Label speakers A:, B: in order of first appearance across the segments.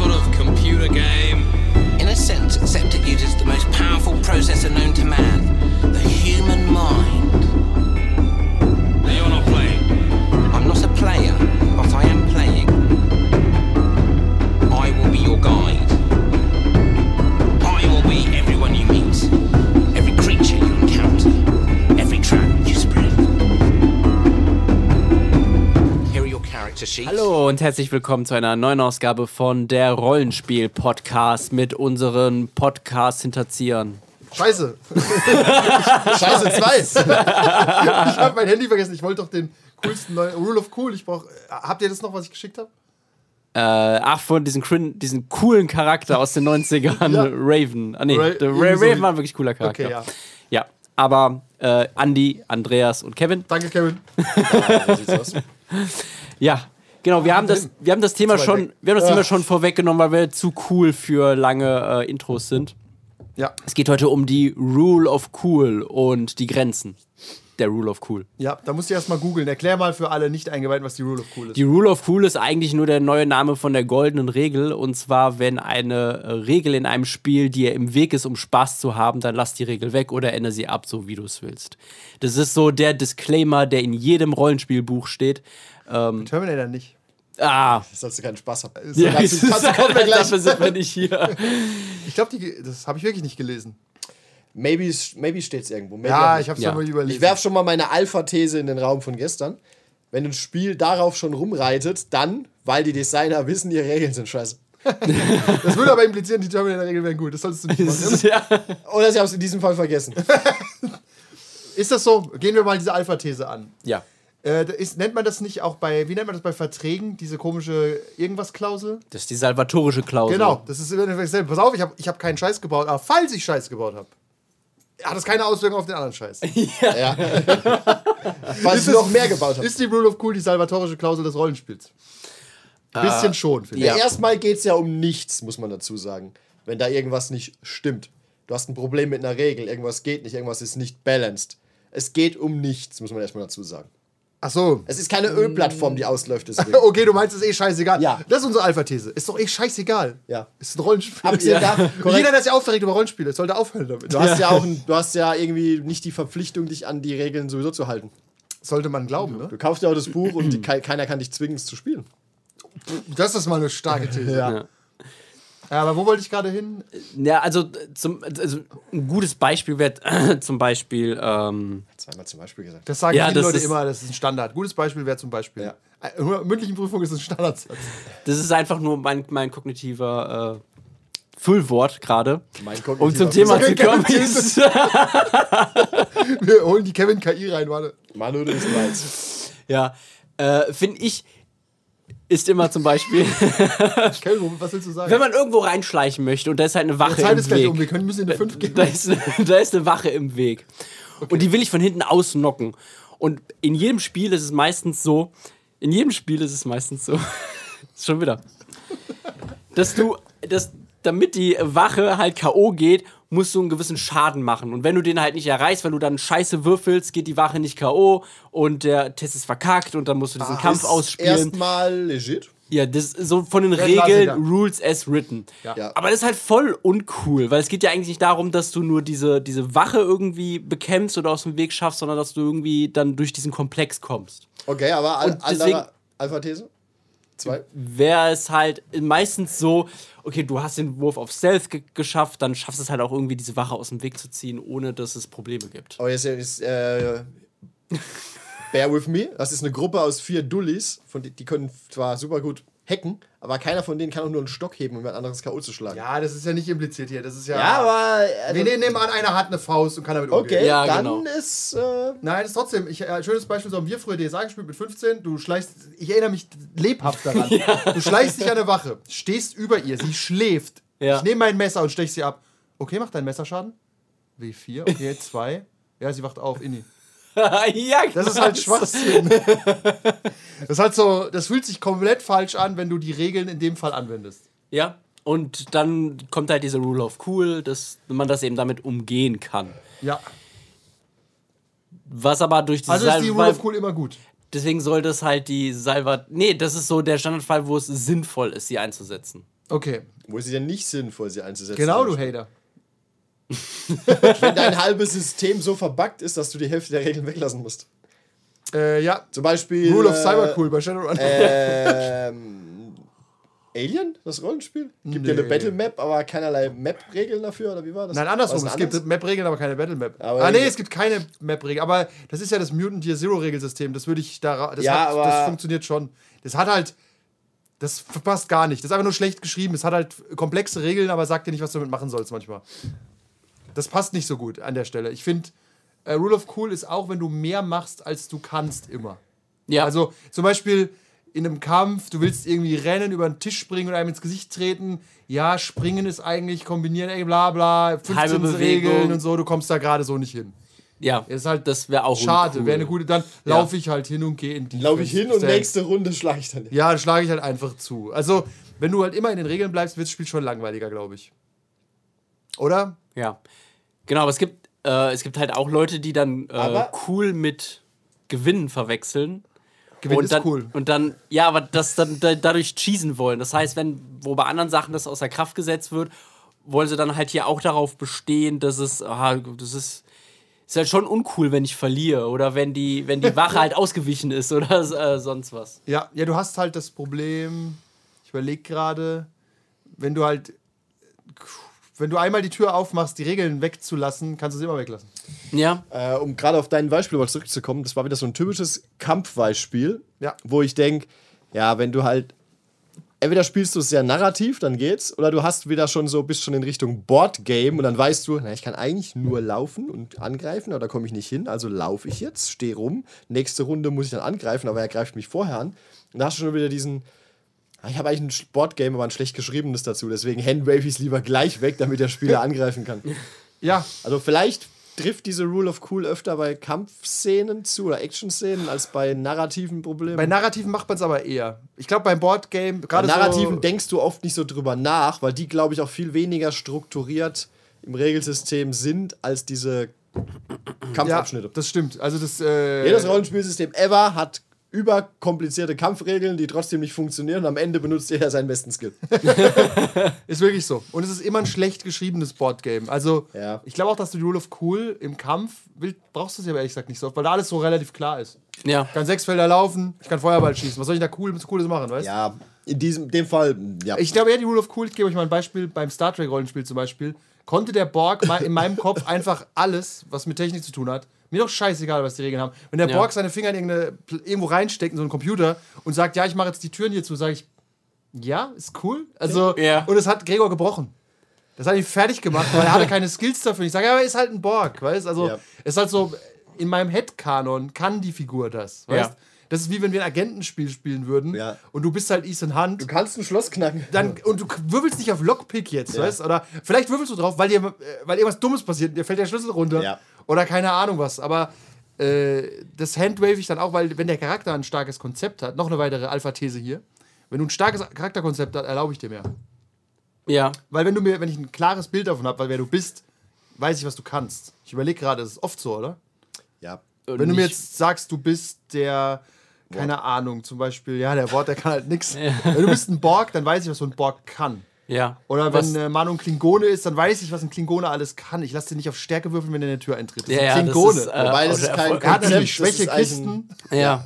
A: sort of computer game?
B: In a sense, except uses the most powerful processor known to man
C: Hallo und herzlich willkommen zu einer neuen Ausgabe von der Rollenspiel-Podcast mit unseren Podcast-Hinterziehern.
D: Scheiße. Scheiße 2. ich habe mein Handy vergessen. Ich wollte doch den coolsten neuen Rule of Cool. Ich brauch. Habt ihr das noch, was ich geschickt habe?
C: Äh, ach, von diesem, diesen coolen Charakter aus den 90ern,
D: Ja.
C: Raven. Ah, nee,
D: Ra-
C: Ra
D: so
C: Raven war ein wirklich cooler Charakter.
D: Okay, ja.
C: Ja, aber äh, Andy, Andreas und Kevin.
D: Danke, Kevin.
C: Ja, genau, wir haben das, wir haben das Thema schon,
D: weg.
C: wir haben das. Thema schon vorweggenommen, weil wir zu cool für lange äh, Intros sind.
D: Ja.
C: Es geht heute um die Rule of Cool und die Grenzen der Rule of Cool.
D: Ja, da musst du erst mal googeln. Erklär mal für alle nicht eingeweihten, was die Rule of Cool ist.
C: Die Rule of Cool ist eigentlich nur der neue Name von der goldenen Regel. Und zwar, wenn eine äh, Regel in einem Spiel dir im Weg ist, um Spaß zu haben, dann lass die Regel weg oder ändere sie ab, so wie du es willst. Das ist so der Disclaimer, der in jedem Rollenspielbuch steht.
D: Terminator nicht.
C: Ah,
E: Sollst du keinen Spaß haben.
C: ja,
E: du kommen wir gleich.
C: dafür sind wir nicht hier.
D: Ich glaube, das habe ich wirklich nicht gelesen.
E: Maybe, maybe steht es irgendwo. Maybe
D: Ja, ich habe es
C: Ja.
D: ja. mal überlesen.
E: Ich werfe schon mal meine Alpha-These in den Raum von gestern. Wenn ein Spiel darauf schon rumreitet, dann, weil die Designer wissen, ihre Regeln sind scheiße.
D: das würde aber implizieren, die Terminator-Regeln wären gut. Das solltest du nicht machen.
C: ja.
E: Oder sie haben es in diesem Fall vergessen.
D: ist das so? Gehen wir mal diese Alpha-These an.
C: ja.
D: Äh, ist, nennt man das nicht auch bei, wie nennt man das bei Verträgen, diese komische Irgendwas-Klausel?
C: Das ist die salvatorische Klausel.
D: Genau, das ist im Endeffekt dasselbe. Pass auf, ich habe ich hab keinen Scheiß gebaut, aber falls ich Scheiß gebaut habe, hat das keine Auswirkung auf den anderen Scheiß.
E: ja. Weil
D: Ist
E: sie
D: es-
E: noch mehr gebaut haben.
D: Ist die Rule of Cool die salvatorische Klausel des Rollenspiels? Bisschen schon, finde
E: Ja.
D: ich.
E: Erstmal geht es ja um nichts, muss man dazu sagen. Wenn da irgendwas nicht stimmt. Du hast ein Problem mit einer Regel, irgendwas geht nicht, irgendwas ist nicht balanced. Es geht um nichts, muss man erstmal dazu sagen.
D: Ach so.
E: Es ist keine Ölplattform, die ausläuft, deswegen.
D: Okay, du meinst, es ist eh scheißegal.
E: Ja.
D: Das ist unsere Alpha-These. Ist doch eh scheißegal.
E: Ja.
D: Ist ein Rollenspiel.
E: Habt ihr da,
D: Und
E: korrekt,
D: Jeder, der sich aufregt über Rollenspiele, sollte aufhören damit.
E: Du hast ja auch ein, du hast ja irgendwie nicht die Verpflichtung, dich an die Regeln sowieso zu halten.
D: Sollte man glauben, ne?
E: Du kaufst ja auch das Buch und die, kei- keiner kann dich zwingen, es zu spielen.
D: Das ist mal eine starke These. Ja.
C: Ja.
D: aber wo wollte ich gerade hin?
C: Ja, also, zum, also ein gutes Beispiel wäre zum Beispiel. Ähm,
E: Zweimal zum Beispiel gesagt.
D: Das sagen
C: Ja,
D: viele Leute immer, das ist ein Standard. Gutes Beispiel wäre zum Beispiel.
E: Ja.
D: Äh, Mündlichen Prüfung ist ein Standardsatz.
C: Das ist einfach nur mein, mein kognitiver äh, Füllwort gerade.
E: Mein
C: Um zum
E: kognitiver
C: Thema zu kommen.
D: Wir holen die Kevin KI rein, warte.
E: Manu, du bist meins.
C: ja, äh, finde ich, ist immer zum Beispiel,
D: Kevin, wo- was willst du sagen?
C: wenn man irgendwo reinschleichen möchte und da ist halt eine Wache
D: Zeit
C: im Weg.
D: um, wir können müssen in eine 5 gehen.
C: Da ist, da ist eine Wache im Weg. Und die will ich von hinten ausnocken. Und in jedem Spiel ist es meistens so, in jedem Spiel ist es meistens so, schon wieder, dass du, dass, damit die Wache halt K.O. geht, musst du einen gewissen Schaden machen. Und wenn du den halt nicht erreichst, weil du dann scheiße würfelst, geht die Wache nicht K.O. und der Test ist verkackt und dann musst du diesen Kampf ausspielen.
E: Erstmal legit.
C: Ja, das ist so von den Regeln,
D: Klassiker.
C: Rules as written.
E: Ja.
C: Aber das ist halt voll uncool, weil es geht ja eigentlich nicht darum, dass du nur diese, diese Wache irgendwie bekämpfst oder aus dem Weg schaffst, sondern dass du irgendwie dann durch diesen Komplex kommst.
E: Okay, aber al
C: deswegen-
E: Alpha-These? Zwei?
C: Wäre es halt meistens so, okay, du hast den Wurf auf Stealth ge geschafft, dann schaffst du es halt auch irgendwie, diese Wache aus dem Weg zu ziehen, ohne dass es Probleme gibt.
E: Aber jetzt ist, äh, Bear with me. Das ist eine Gruppe aus vier Dullis, von die, die können zwar super gut hacken, aber keiner von denen kann auch nur einen Stock heben, um ein anderes K.O. zu schlagen.
D: Ja, das ist ja nicht impliziert hier. Das ist ja.
E: Ja, aber. Also,
D: wir nehmen an, einer hat eine Faust und kann damit umgehen.
E: okay,
C: Ja,
E: dann
C: genau.
E: ist. Äh,
D: Nein, das ist trotzdem. Ich, äh, schönes Beispiel, so haben wir früher DSA gespielt mit 15. Du schleichst, ich erinnere mich lebhaft daran. Du schleichst dich an eine Wache, stehst über ihr, sie schläft.
C: Ja.
D: Ich nehme mein Messer und stech sie ab. Okay, macht dein Messerschaden? W4, okay, 2. Ja, sie wacht auf, Inni.
C: ja,
D: Das ist halt Schwachsinn. Das ist halt so, das fühlt sich komplett falsch an, wenn du die Regeln in dem Fall anwendest.
C: Ja, und dann kommt halt diese Rule of Cool, dass man das eben damit umgehen kann.
D: Ja.
C: Was aber durch die
D: Also ist die Rule of Cool immer gut.
C: Deswegen soll das halt die Salva. Nee, das ist so der Standardfall, wo es sinnvoll ist, sie einzusetzen.
D: Okay.
E: Wo sie denn nicht sinnvoll sie einzusetzen.
D: Genau, du. Hater.
E: Wenn dein halbes System so verbuggt ist, dass du die Hälfte der Regeln weglassen musst.
D: Äh, ja.
E: Zum Beispiel.
D: Rule of
E: äh,
D: Cybercool bei Shadowrun.
E: Ähm, Alien, das Rollenspiel? Gibt ja eine
D: Nee.
E: Battle Map, aber keinerlei Map-Regeln dafür, oder wie war das?
D: Nein, andersrum. Es
E: anders?
D: gibt Map-Regeln, aber keine Battle-Map.
E: Aber-
D: Ah, nee, es gibt keine Map-Regeln. Aber das ist ja das Mutant Year Zero-Regelsystem. Das würde ich da. Das,
E: Ja,
D: hat,
E: aber-
D: das funktioniert schon. Das hat halt. Das passt gar nicht. Das ist einfach nur schlecht geschrieben. Es hat halt komplexe Regeln, aber sagt dir nicht, was du damit machen sollst manchmal. Das passt nicht so gut an der Stelle. Ich finde, äh, Rule of Cool ist auch, wenn du mehr machst, als du kannst, immer.
C: Ja,
D: Also zum Beispiel in einem Kampf, du willst irgendwie rennen, über den Tisch springen und einem ins Gesicht treten. Ja, springen ist eigentlich kombinieren, ey, bla bla, 15
C: Halbe Bewegung.
D: Regeln und so, du kommst da gerade so nicht hin.
C: ja.
D: Ist halt
C: das wäre auch
D: schade,
C: uncool.
D: wäre eine gute, dann laufe ich halt hin und gehe in die.
E: Laufe ich hin und nächste Runde schlage ich dann.
D: Ja, dann schlage ich halt einfach zu. Also, wenn du halt immer in den Regeln bleibst, wird das Spiel schon langweiliger, glaube ich. Oder?
C: Ja. Genau, aber es gibt, äh, es gibt halt auch Leute, die dann äh, cool mit Gewinnen verwechseln.
D: Gewinn
C: und
D: ist
C: dann,
D: cool.
C: Und dann, ja, aber das dann da, dadurch cheesen wollen. Das heißt, wenn, wo bei anderen Sachen das außer Kraft gesetzt wird, wollen sie dann halt hier auch darauf bestehen, dass es, aha, das ist, ist halt schon uncool, wenn ich verliere oder wenn die, wenn die Wache halt ausgewichen ist oder äh, sonst was.
D: Ja, ja, du hast halt das Problem, ich überlege gerade, wenn du halt, wenn du einmal die Tür aufmachst, die Regeln wegzulassen, kannst du sie immer weglassen.
C: Ja,
E: Äh, um gerade auf dein Beispiel mal zurückzukommen, das war wieder so ein typisches Kampfbeispiel,
D: Ja.
E: wo ich denke, ja, wenn du halt entweder spielst du es sehr narrativ, dann geht's, oder du hast wieder schon so bist schon in Richtung Boardgame und dann weißt du, na, ich kann eigentlich nur laufen und angreifen, aber da komme ich nicht hin, also laufe ich jetzt, stehe rum, nächste Runde muss ich dann angreifen, aber er greift mich vorher an. Und da hast du schon wieder diesen ich habe eigentlich ein Boardgame, aber ein schlecht geschriebenes dazu. Deswegen handwave ich es lieber gleich weg, damit der Spieler angreifen kann.
D: Ja,
E: Also vielleicht trifft diese Rule of Cool öfter bei Kampfszenen zu oder Action-Szenen als bei narrativen Problemen.
D: bei Narrativen macht man es aber eher. Ich glaube, beim Boardgame,
E: bei
D: gerade
E: narrativen
D: so,
E: denkst du oft nicht so drüber nach, weil die, glaube ich, auch viel weniger strukturiert im Regelsystem sind als diese
D: ja,
E: Kampfabschnitte.
D: das stimmt. Also das, äh,
E: Jedes Rollenspielsystem ever hat überkomplizierte Kampfregeln, die trotzdem nicht funktionieren und am Ende benutzt jeder seinen besten Skill.
D: ist wirklich so. Und es ist immer ein schlecht geschriebenes Boardgame. Also
E: Ja.
D: ich glaube auch, dass du die Rule of Cool im Kampf will, brauchst du sie aber ehrlich gesagt nicht so oft, weil da alles so relativ klar ist.
C: ja.
D: Ich kann sechs Felder laufen, ich kann Feuerball schießen. Was soll ich da cool, Cooles machen, weißt du?
E: Ja, in diesem dem Fall, ja.
D: Ich glaube, ja, die Rule of Cool, ich gebe euch mal ein Beispiel, beim Star Trek-Rollenspiel zum Beispiel, konnte der Borg in meinem Kopf einfach alles, was mit Technik zu tun hat, mir doch scheißegal, was die Regeln haben. Wenn der
C: Ja.
D: Borg seine Finger in irgendeine, irgendwo reinsteckt in so einen Computer und sagt, ja, ich mache jetzt die Türen hier zu, sage ich, ja, ist cool. Also,
C: Ja.
D: und es hat Gregor gebrochen. Das hat ihn fertig gemacht, weil er hatte keine Skills dafür. Ich sage, ja, aber er ist halt ein Borg, weißt Also,
E: Ja.
D: es ist halt so, in meinem Headcanon kann die Figur das, weißt
C: Ja.
D: Das ist wie wenn wir ein Agentenspiel spielen würden
E: Ja.
D: und du bist halt Ethan Hunt
E: du kannst ein Schloss knacken.
D: dann, und du würfelst nicht auf Lockpick jetzt, weißt Oder vielleicht würfelst du drauf, weil dir äh, weil irgendwas Dummes passiert, dir fällt der Schlüssel runter.
E: Ja.
D: Oder keine Ahnung was. Aber äh, das handwave ich dann auch, weil wenn der Charakter ein starkes Konzept hat, noch eine weitere Alpha-These hier, wenn du ein starkes Charakterkonzept hast, erlaube ich dir mehr.
C: Ja.
D: Weil wenn du mir, wenn ich ein klares Bild davon habe, weil wer du bist, weiß ich, was du kannst. Ich überlege gerade, das ist oft so, oder?
E: Ja.
C: Und
D: Wenn du mir jetzt sagst, du bist der, keine Ahnung, zum Beispiel, ja, der Wort, der kann halt nix. Wenn du bist ein Borg, dann weiß ich, was so ein Borg kann.
C: Ja.
D: Oder wenn äh, Manu ein Klingone ist, dann weiß ich, was ein Klingone alles kann. Ich lasse den nicht auf Stärke würfeln, wenn er in die Tür eintritt. Das
C: Ja, ja,
D: ist ein
C: das
D: Klingone.
C: ist, äh,
E: Wobei, das ist kein
C: Erfolg-
D: er hat natürlich
E: Konzept, das
D: schwäche
E: ist eigentlich ein-
D: Kisten.
C: Ja.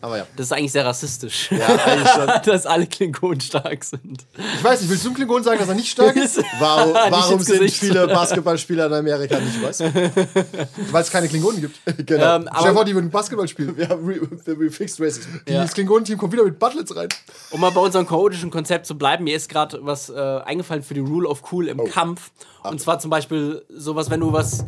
E: Aber ja.
C: Das ist eigentlich sehr rassistisch.
E: Ja, eigentlich schon.
C: dass alle Klingonen stark sind.
D: Ich weiß nicht, willst du dem Klingonen sagen, dass er nicht stark ist?
E: Warum, warum sind
C: Gesicht.
E: viele Basketballspieler in Amerika nicht weiß?
D: Weil es keine Klingonen gibt.
E: genau.
C: Ähm,
D: Stell dir vor, die würden Basketball spielen.
E: wir haben re re Fixed Racism.
C: Ja.
D: Das Klingonenteam kommt wieder mit Butlets rein.
C: um mal bei unserem chaotischen Konzept zu bleiben, mir ist gerade was äh, eingefallen für die Rule of Cool im Kampf. Und zwar zum Beispiel sowas, wenn du was,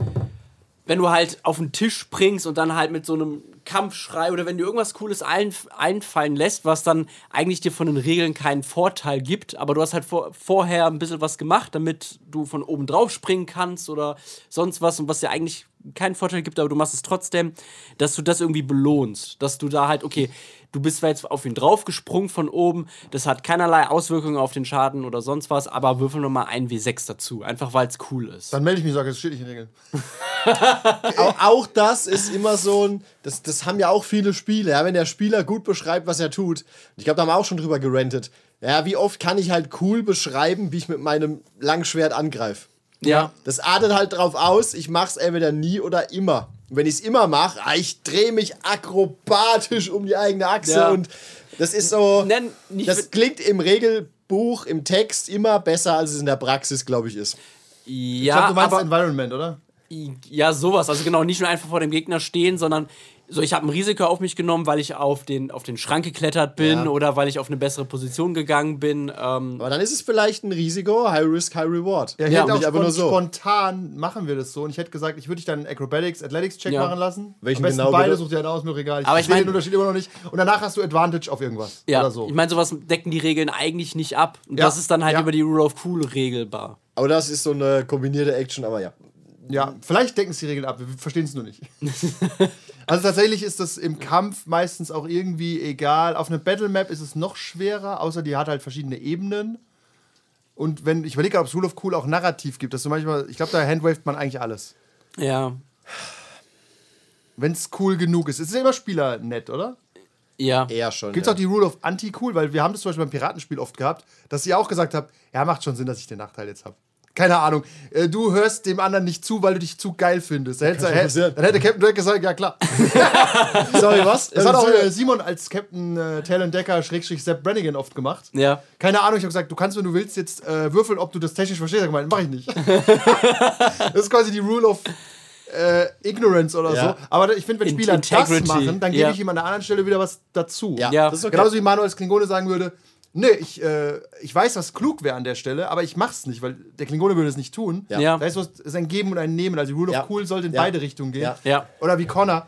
C: wenn du halt auf den Tisch springst und dann halt mit so einem Kampfschrei oder wenn dir irgendwas Cooles ein, einfallen lässt, was dann eigentlich dir von den Regeln keinen Vorteil gibt, aber du hast halt vor, vorher ein bisschen was gemacht, damit du von oben drauf springen kannst oder sonst was und was dir eigentlich keinen Vorteil gibt, aber du machst es trotzdem, dass du das irgendwie belohnst, dass du da halt, okay, du bist zwar jetzt auf ihn draufgesprungen von oben, das hat keinerlei Auswirkungen auf den Schaden oder sonst was, aber würfel nochmal ein W6 dazu, einfach weil es cool ist.
D: Dann melde ich mich und sage, das steht nicht in Regeln.
E: Auch, auch das ist immer so ein, das, das haben ja auch viele Spiele, ja, wenn der Spieler gut beschreibt, was er tut. Ich glaube, da haben wir auch schon drüber gerentet. Ja, wie oft kann ich halt cool beschreiben, wie ich mit meinem Langschwert angreife?
C: Ja.
E: Das artet halt drauf aus, ich mach's entweder nie oder immer. Und wenn ich's immer mache, ich drehe mich akrobatisch um die eigene Achse
C: Ja.
E: und das ist so.
C: Nicht
E: das klingt im Regelbuch, im Text immer besser, als es in der Praxis, glaube ich, ist.
D: Ich
C: ja,
D: glaube, du meinst
C: aber
D: Environment, oder?
C: ja, sowas. Also genau, nicht nur einfach vor dem Gegner stehen, sondern so, ich habe ein Risiko auf mich genommen, weil ich auf den, auf den Schrank geklettert bin
E: Ja.
C: oder weil ich auf eine bessere Position gegangen bin. Ähm,
E: Aber dann ist es vielleicht ein Risiko, High Risk, High Reward.
D: Ja, ich
C: Ja,
D: hätte auch spon
E: nur so.
D: spontan machen wir das so. Und ich hätte gesagt, ich würde dich dann Acrobatics, Athletics Check
C: Ja.
D: machen lassen.
E: Welchen
D: Am besten
E: genau,
D: beide,
E: bitte?
D: such dir einen aus, mir egal. Ich,
C: Aber ich
D: sehe
C: mein-
D: den Unterschied immer noch nicht. Und danach hast du Advantage auf irgendwas.
C: ja,
D: Oder so.
C: ich meine, sowas decken die Regeln eigentlich nicht ab. Und
D: Ja,
C: das ist dann halt
D: ja.
C: über die Rule of Cool regelbar.
E: Aber das ist so eine kombinierte Action, aber ja.
D: Ja, vielleicht decken es die Regeln ab, wir verstehen es nur nicht. also tatsächlich ist das im Kampf meistens auch irgendwie egal. Auf einer Battle Map ist es noch schwerer, außer die hat halt verschiedene Ebenen. Und wenn, ich überlege, ob es Rule of Cool auch narrativ gibt, dass du manchmal, ich glaube, da handwaved man eigentlich alles.
C: Ja.
D: Wenn es cool genug ist. Es ist ja immer Spieler nett, oder?
C: Ja.
E: Eher schon.
D: Gibt es
E: ja.
D: auch die Rule of Anti-Cool? Weil wir haben das zum Beispiel beim Piratenspiel oft gehabt, dass ihr auch gesagt habt, ja, macht schon Sinn, dass ich den Nachteil jetzt habe. Keine Ahnung. Äh, Du hörst dem anderen nicht zu, weil du dich zu geil findest. Dann hätte,
E: passieren.
D: dann hätte Captain Drake gesagt, ja klar.
E: Sorry, was?
D: Das hat auch
E: Äh,
D: Simon als Captain äh, Talon Decker Schrägstrich Sepp Brannigan oft gemacht.
C: Ja.
D: Keine Ahnung, ich habe gesagt, du kannst, wenn du willst, jetzt äh, würfeln, ob du das technisch verstehst. Ich gemeint, mach ich nicht. das ist quasi die Rule of äh, Ignorance oder
E: Ja.
D: so. Aber ich finde, wenn Spieler
C: Integrity.
D: das machen, dann gebe
C: Ja.
D: ich ihm an der anderen Stelle wieder was dazu.
E: ja,
C: Ja.
E: das ist okay.
D: Genauso wie Manuel als Klingone sagen würde, nee, ich, äh, ich weiß, was klug wäre an der Stelle, aber ich mach's nicht, weil der Klingone würde es nicht tun.
E: Ja.
C: Ja.
D: Da ist, was, ist ein Geben und ein Nehmen. Also die Rule
E: Ja.
D: of Cool sollte in
E: Ja.
D: beide Richtungen gehen.
E: Ja.
C: Ja.
D: Oder wie Connor.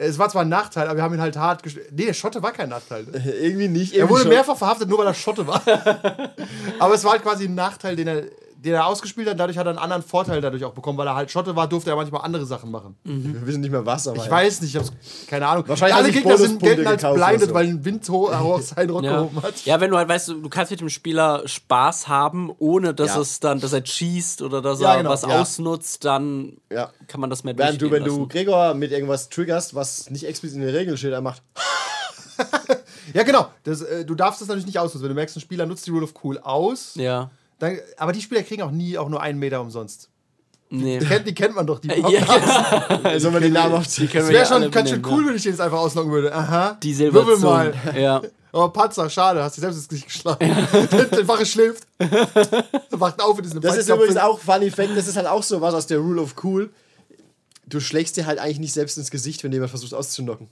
D: Es war zwar ein Nachteil, aber wir haben ihn halt hart gestellt. Nee, der Schotte war kein Nachteil.
E: Irgendwie nicht.
D: Er
E: Irgendwie
D: wurde
E: schon.
D: mehrfach verhaftet, nur weil er Schotte war. aber es war halt quasi ein Nachteil, den er, den er ausgespielt hat. Dadurch hat er einen anderen Vorteil dadurch auch bekommen, weil er halt Schotte war, durfte er manchmal andere Sachen machen.
E: Wir wissen nicht mehr was, aber.
D: Ich
E: ja.
D: weiß nicht, ich hab's, keine Ahnung.
E: Wahrscheinlich
D: Alle Gegner sind, gelten als
E: oder so.
D: weil ein Wind ho- aus seinen Rock
C: Ja.
D: gehoben hat.
C: ja, wenn du halt weißt, du du kannst mit dem Spieler Spaß haben, ohne dass
E: Ja.
C: es dann, dass er schießt oder dass
D: Ja,
C: er
D: genau,
C: was
E: ja.
C: ausnutzt, dann
E: Ja.
C: kann man das mehr
E: Während du, wenn
C: durchgehen
E: du
C: lassen.
E: Gregor mit irgendwas triggerst, was nicht explizit in den Regeln steht, er macht.
D: Ja, genau. Das, äh, du darfst das natürlich nicht ausnutzen. Wenn du merkst, ein Spieler nutzt die Rule of Cool aus,
C: Ja.
D: Dann, aber die Spieler kriegen auch nie auch nur einen Meter umsonst.
C: Nee.
D: Die kennt, die kennt man doch, die
C: Ja,
D: Podcasts.
C: genau.
E: Sollen wir den Namen aufziehen?
D: Das wäre
C: ja
D: schon ganz schön cool, wenn ich den jetzt einfach auslocken würde. Aha.
C: Die
D: Würfel
C: Silberzungen.
D: mal.
C: Ja.
D: Oh, Panzer, schade, hast dich selbst ins Gesicht geschlagen. der Wache schläft. Wacht auf und ist
E: Das ist übrigens auch Funny Fact, das ist halt auch so was aus der Rule of Cool. Du schlägst dir halt eigentlich nicht selbst ins Gesicht, wenn jemand versucht auszunocken.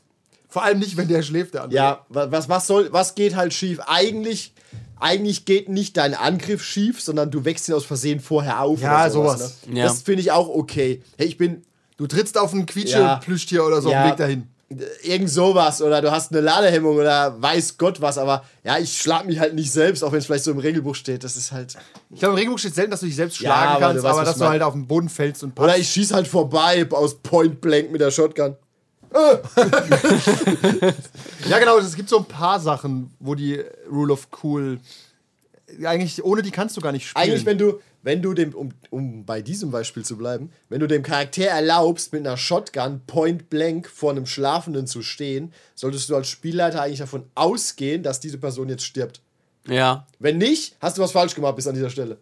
D: Vor allem nicht, wenn der schläft, der andere.
E: Ja, wa- was, was soll, was geht halt schief? Eigentlich, eigentlich geht nicht dein Angriff schief, sondern du wächst ihn aus Versehen vorher auf.
D: Ja,
E: oder
D: sowas.
E: Ne?
C: Ja.
E: Das finde ich auch okay. Hey, ich bin
D: Du trittst auf ein
E: Ja.
D: Quietsche-Plüschtier oder so auf
E: Ja.
D: dem Weg dahin.
E: irgend sowas oder du hast eine Ladehemmung oder weiß Gott was, aber ja, ich schlag mich halt nicht selbst, auch wenn es vielleicht so im Regelbuch steht. Das ist halt.
D: Ich glaube, im Regelbuch steht selten, dass du dich selbst
E: Ja,
D: schlagen
E: aber
D: kannst,
E: du weißt,
D: aber dass du halt auf den Boden fällst und
E: Oder ich schieß halt vorbei aus Point Blank mit der Shotgun.
D: Ja, genau, es gibt so ein paar Sachen, wo die Rule of Cool. Eigentlich, ohne die kannst du gar nicht spielen.
E: Eigentlich, wenn du, wenn du dem, um, um bei diesem Beispiel zu bleiben, wenn du dem Charakter erlaubst, mit einer Shotgun point blank vor einem Schlafenden zu stehen, solltest du als Spielleiter eigentlich davon ausgehen, dass diese Person jetzt stirbt.
C: Ja.
E: Wenn nicht, hast du was falsch gemacht bis an dieser Stelle.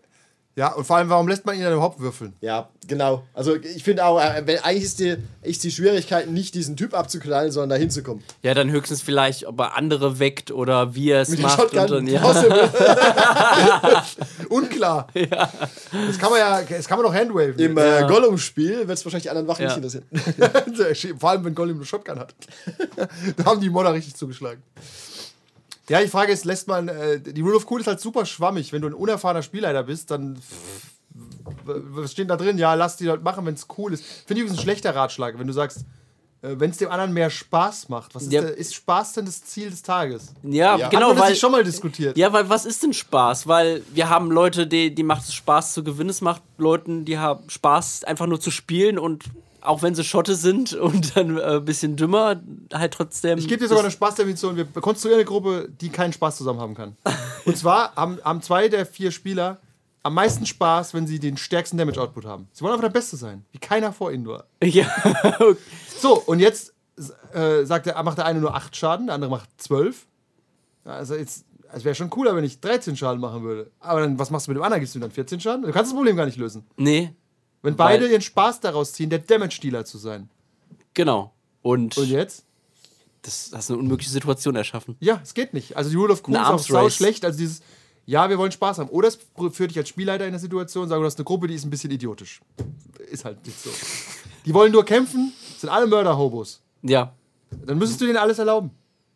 D: Ja, und vor allem, warum lässt man ihn dann überhaupt würfeln?
E: Ja, genau. Also ich finde auch, äh, wenn, eigentlich ist die, ist die Schwierigkeit nicht diesen Typ abzuknallen, sondern dahin zu kommen.
C: Ja, dann höchstens vielleicht, ob er andere weckt oder wie er es
E: Mit der
C: macht. Und
E: Shotgun.
C: dann, ja.
E: Possible.
D: Unklar. Das kann man ja, das kann man doch handwaven.
E: Im äh, Gollum-Spiel wird es wahrscheinlich die anderen Wachen
C: Ja.
E: nicht interessieren.
D: Vor allem, wenn Gollum eine Shotgun hat. da haben die Modder richtig zugeschlagen. Ja, die Frage ist, lässt man, äh, die Rule of Cool ist halt super schwammig. Wenn du ein unerfahrener Spielleiter bist, dann was steht da drin? Ja, lass die halt machen, wenn es cool ist. Finde ich übrigens ein schlechter Ratschlag, wenn du sagst, äh, wenn es dem anderen mehr Spaß macht. Was ist,
C: Ja.
D: der, ist Spaß denn das Ziel des Tages?
C: Ja,
E: Ja.
C: genau,
D: Hat man das
C: weil.
D: schon mal diskutiert?
C: Ja, weil was ist denn Spaß? Weil wir haben Leute, die, die macht es Spaß zu gewinnen. Es macht Leuten, die haben Spaß, einfach nur zu spielen und auch wenn sie Schotte sind und dann äh, ein bisschen dümmer, halt trotzdem.
D: Ich gebe dir sogar eine Spaßdefinition. Wir konstruieren eine Gruppe, die keinen Spaß zusammen haben kann. Und zwar haben, haben zwei der vier Spieler am meisten Spaß, wenn sie den stärksten Damage-Output haben. Sie wollen einfach der Beste sein, wie keiner vor ihnen war.
C: Ja,
D: So, und jetzt äh, sagt der, macht der eine nur 8 Schaden, der andere macht 12. Also jetzt, Es wäre schon cooler, wenn ich 13 Schaden machen würde. Aber dann, was machst du mit dem anderen? Gibst du ihm dann 14 Schaden? Du kannst das Problem gar nicht lösen.
C: Nee,
D: Wenn beide
C: Weil-
D: ihren Spaß daraus ziehen, der Damage-Dealer zu sein.
C: genau. Und,
D: Und jetzt?
C: das hast eine unmögliche Situation erschaffen.
D: Ja, es geht nicht. Also die Rule of Cool ist auch sau schlecht. Also dieses, ja, wir wollen Spaß haben. Oder es führt dich als Spielleiter in der Situation, sagen, du hast eine Gruppe, die ist ein bisschen idiotisch. Ist halt nicht so. Die wollen nur kämpfen, sind alle Mörder-Hobos.
C: Ja.
D: Dann müsstest du denen alles erlauben.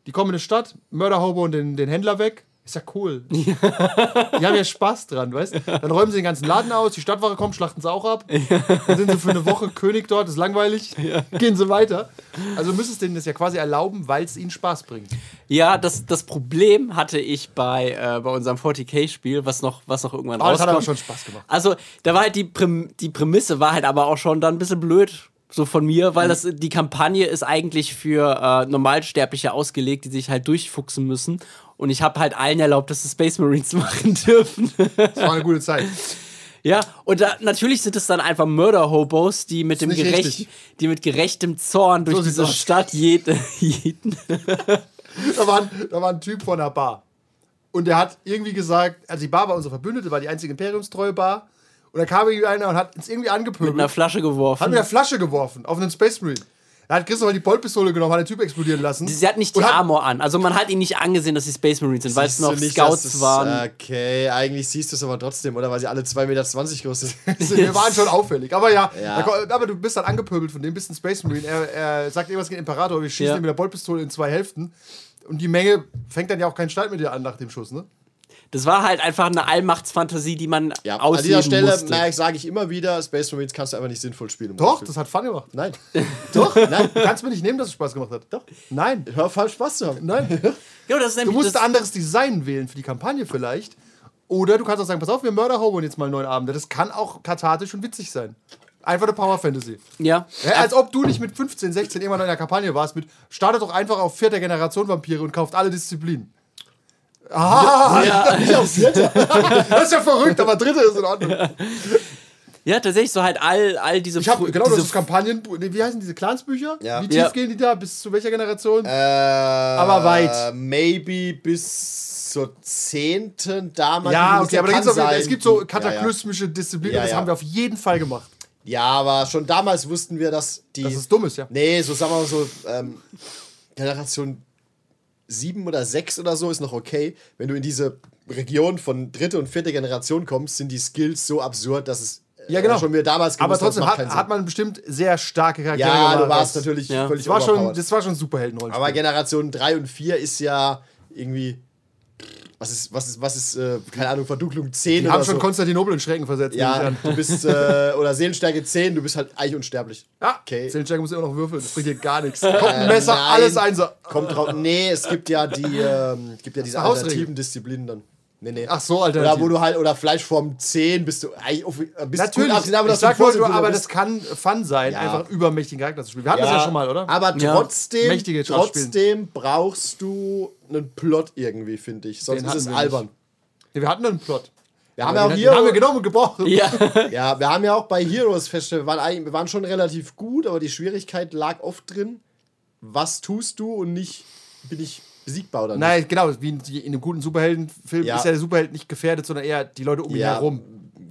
D: Die kommen in eine Stadt, Mörder-Hobo und den, den Händler weg. Ist ja cool. Die haben ja Spaß dran, weißt du? Dann räumen sie den ganzen Laden aus, die Stadtwache kommt, schlachten sie auch ab. Dann sind sie für eine Woche König dort, ist langweilig. Gehen sie weiter. Also du müsstest denen das ja quasi erlauben, weil es ihnen Spaß bringt.
C: Ja, das, das Problem hatte ich bei, äh, bei unserem 40k-Spiel, was noch, was noch irgendwann
D: Aber das hat aber
C: rauskommt.
D: schon Spaß gemacht.
C: Also, da war halt die, Präm die Prämisse, war halt aber auch schon dann ein bisschen blöd, so von mir, weil das, die Kampagne ist eigentlich für äh, Normalsterbliche ausgelegt, die sich halt durchfuchsen müssen. Und ich habe halt allen erlaubt, dass sie Space Marines machen dürfen.
D: Das war eine gute Zeit.
C: ja, und da, natürlich sind es dann einfach Mörder-Hobos, die mit dem gerecht,
D: richtig.
C: die mit gerechtem Zorn durch
D: So
C: diese. Stadt jeden,
D: Da war, ein, da war ein Typ von einer Bar. Und der hat irgendwie gesagt, also die Bar war unsere Verbündete, war die einzige imperiumstreue Bar. Und da kam irgendwie einer und hat uns irgendwie
C: mit
D: angepöbelt.
C: einer Flasche geworfen.
D: Hat mit der Flasche geworfen auf einen Space Marine. Da hat Christoph die Boltpistole genommen, hat den Typ explodieren lassen.
C: Sie hat nicht die Armor an. Also man hat ihnen nicht angesehen, dass sie Space Marines sind, weil es noch
E: nicht,
C: Scouts
E: dass es-
C: waren.
E: Okay, eigentlich siehst du es aber trotzdem, oder? Weil sie alle 2,20 Meter groß sind.
D: Wir waren schon auffällig. Aber ja,
E: Ja.
D: da aber du bist dann angepöbelt von dem, bist ein Space Marine. Er, er sagt irgendwas gegen den Imperator, wir schießen
C: Ja.
D: ihn mit der Boltpistole in zwei Hälften. Und die Menge fängt dann ja auch keinen Streit mit dir an nach dem Schuss, ne?
C: Das war halt einfach eine Allmachtsfantasie, die man
E: Ja, an dieser Stelle
C: musste.
E: sage ich immer wieder, Space Marines kannst du einfach nicht sinnvoll spielen. um
D: Doch, das hat Fun gemacht.
E: Nein.
D: Doch, nein. Du kannst mir nicht nehmen, dass es Spaß gemacht hat. Doch. Nein.
E: Hör falsch Spaß zu haben.
D: Nein.
C: ja, das ist
D: Du musst ein anderes Design wählen für die Kampagne vielleicht. Oder du kannst auch sagen, pass auf, wir Mörder Hobo jetzt mal einen neuen Abend. Das kann auch kathartisch und witzig sein. Einfach eine Power Fantasy.
C: ja.
D: Ja, als ob du nicht mit 15, 16 irgendwann in der Kampagne warst mit startet doch einfach auf vierter Generation Vampire und kauft alle Disziplinen. Ah, nicht auf vierter. das ist ja verrückt, aber dritte ist in Ordnung.
C: ja, tatsächlich so halt all, all diese,
D: Ich habe
C: Fr-
D: genau das
C: diese
D: ist Kampagnen, wie heißen diese Clansbücher?
E: Ja.
D: Wie tief
C: Ja.
D: gehen die da? Bis zu welcher Generation?
E: Äh,
D: Aber weit.
E: Maybe bis zur zehnten damals.
D: ja,
E: Das
D: okay, aber da gibt's auch,
E: sein.
D: es gibt so
E: Ja,
D: kataklysmische Disziplinen,
E: Ja,
D: das
E: ja.
D: haben wir auf jeden Fall gemacht.
E: Ja. ja, aber schon damals wussten wir, dass die.
D: Dass es dumm ist, ja.
E: Nee, so sagen wir mal so, ähm, Generation 7 oder 6 oder so ist noch okay. Wenn du in diese Region von dritte und vierte Generation kommst, sind die Skills so absurd, dass es äh,
D: Ja, genau.
E: schon mir damals
D: Aber
E: gewusst habe, es
D: trotzdem hat, hat man bestimmt sehr starke Charaktere
E: Ja, du
D: gemacht.
E: warst
D: Das-
E: natürlich
C: Ja.
E: völlig
D: Das war schon, das war schon Superheldenrollen.
E: Aber Generation 3 und 4 ist ja irgendwie. Was ist, was ist, was ist, äh, keine Ahnung, Verdunklung 10
D: die haben schon
E: so.
D: Konstantinopel in Schrecken versetzt.
E: Ja, du bist, äh, oder Seelenstärke 10, du bist halt eigentlich unsterblich.
D: ja.
E: Okay.
D: Zehn muss immer noch würfeln, das bringt dir gar nichts. Kommt ein Messer,
E: nein.
D: alles Einser.
E: Kommt drauf. Nee, es gibt ja die, ähm, gibt ja diese alternativen Disziplinen dann. Nee, nee.
D: Ach so, alternativ.
E: Oder wo du halt, oder Fleischform 10 bist du eigentlich auf, bist
D: Natürlich,
E: gut aber du
D: sag
E: Vorsitzender
D: aber das kann Fun sein,
E: Ja.
D: einfach übermächtigen Charakter zu spielen. Wir hatten das ja schon mal, oder?
E: Aber
C: Ja.
E: trotzdem,
D: Schauspieler.
E: trotzdem brauchst du einen Plot irgendwie, finde ich. Sonst
D: Den
E: ist es albern.
D: Nee, wir hatten einen Plot.
E: Wir haben
D: Aber
E: ja auch hier.
D: haben wir genommen und gebrochen.
C: ja.
E: Ja, wir haben ja auch bei Heroes festgestellt, wir waren, wir waren schon relativ gut, aber die Schwierigkeit lag oft drin, was tust du und nicht, bin ich besiegbar oder nicht.
D: Nein, genau, wie in, in einem guten Superheldenfilm
E: Ja.
D: ist ja der Superheld nicht gefährdet, sondern eher die Leute um ihn
E: ja,
D: herum.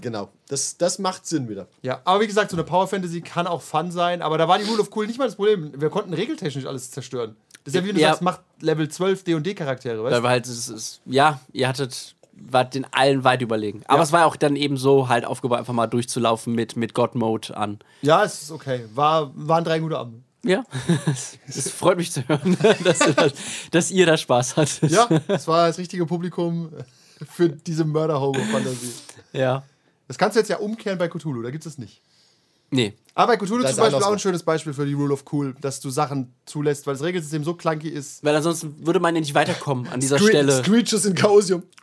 E: Genau, das, das macht Sinn wieder.
D: Ja, aber wie gesagt, so eine Power Fantasy kann auch Fun sein, aber da war die Rule of Cool nicht mal das Problem. Wir konnten regeltechnisch alles zerstören. Das ist ja wie du
C: Ja.
D: sagst, macht Level 12 D&D-Charaktere, weißt
C: Weil wir halt, es ist, ja, ihr hattet, wart den allen weit überlegen. Aber
D: Ja.
C: es war auch dann eben so halt aufgebaut, einfach mal durchzulaufen mit, mit God-Mode an.
D: Ja, es ist okay. War, waren drei gute Abende.
C: Ja, es freut mich zu hören, dass, ihr das- dass ihr da Spaß hattet.
D: Ja, das war das richtige Publikum für diese Mörder-Hobo-Fantasie.
C: Ja.
D: Das kannst du jetzt ja umkehren bei Cthulhu, da gibt es das nicht.
C: Nee.
D: Aber bei Cthulhu
E: Das
D: zum
E: ist
D: Beispiel auch ein schönes Beispiel für die Rule of Cool, dass du Sachen zulässt, weil das Regelsystem so clunky ist.
C: Weil ansonsten würde man ja nicht weiterkommen an dieser
E: Scree-
C: Stelle.
E: Screeches in Chaosium.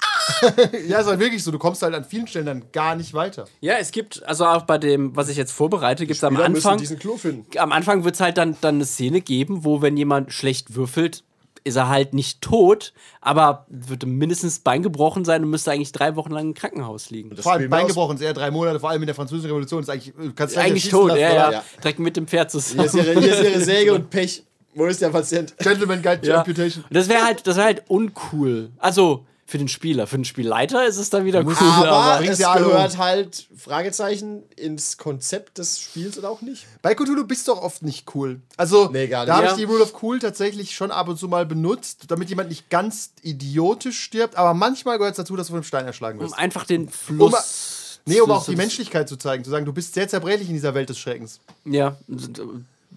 D: Ja, ist halt wirklich so, du kommst halt an vielen Stellen dann gar nicht weiter.
C: Ja, es gibt, also auch bei dem, was ich jetzt vorbereite, gibt es am Anfang.
E: diesen Klo finden.
C: am Anfang wird es halt dann, dann eine Szene geben, wo, wenn jemand schlecht würfelt, ist er halt nicht tot, aber würde mindestens Bein gebrochen sein und müsste eigentlich drei Wochen lang im Krankenhaus liegen.
D: Vor allem Bein gebrochen ist eher drei Monate, vor allem in der französischen Revolution ist eigentlich, du kannst gleich
C: eigentlich tot,
D: lassen,
C: ja, ja. Direkt mit dem Pferd
E: Hier
C: zusammen.
E: ist, ihre, hier ist ihre Säge und Pech. Wo ist der Patient?
D: Gentleman Guide to
C: Ja.
D: Amputation.
C: Und das wäre halt, das wäre halt uncool. Also, Für den Spieler. Für den Spielleiter ist es dann wieder cool.
E: Aber,
C: Aber,
E: es
D: um.
E: gehört halt, Fragezeichen, ins Konzept des Spiels oder auch nicht.
D: Bei Cthulhu bist du auch oft nicht cool. Also,
E: Nee,
D: da habe ich die Rule of Cool tatsächlich schon ab und zu mal benutzt, damit jemand nicht ganz idiotisch stirbt. Aber manchmal gehört es dazu, dass du von einem Stein erschlagen
C: um
D: wirst.
C: einfach den Fluss.
D: Nee, um auch die Menschlichkeit zu zeigen. Zu sagen, du bist sehr zerbrechlich in dieser Welt des Schreckens.
C: Ja.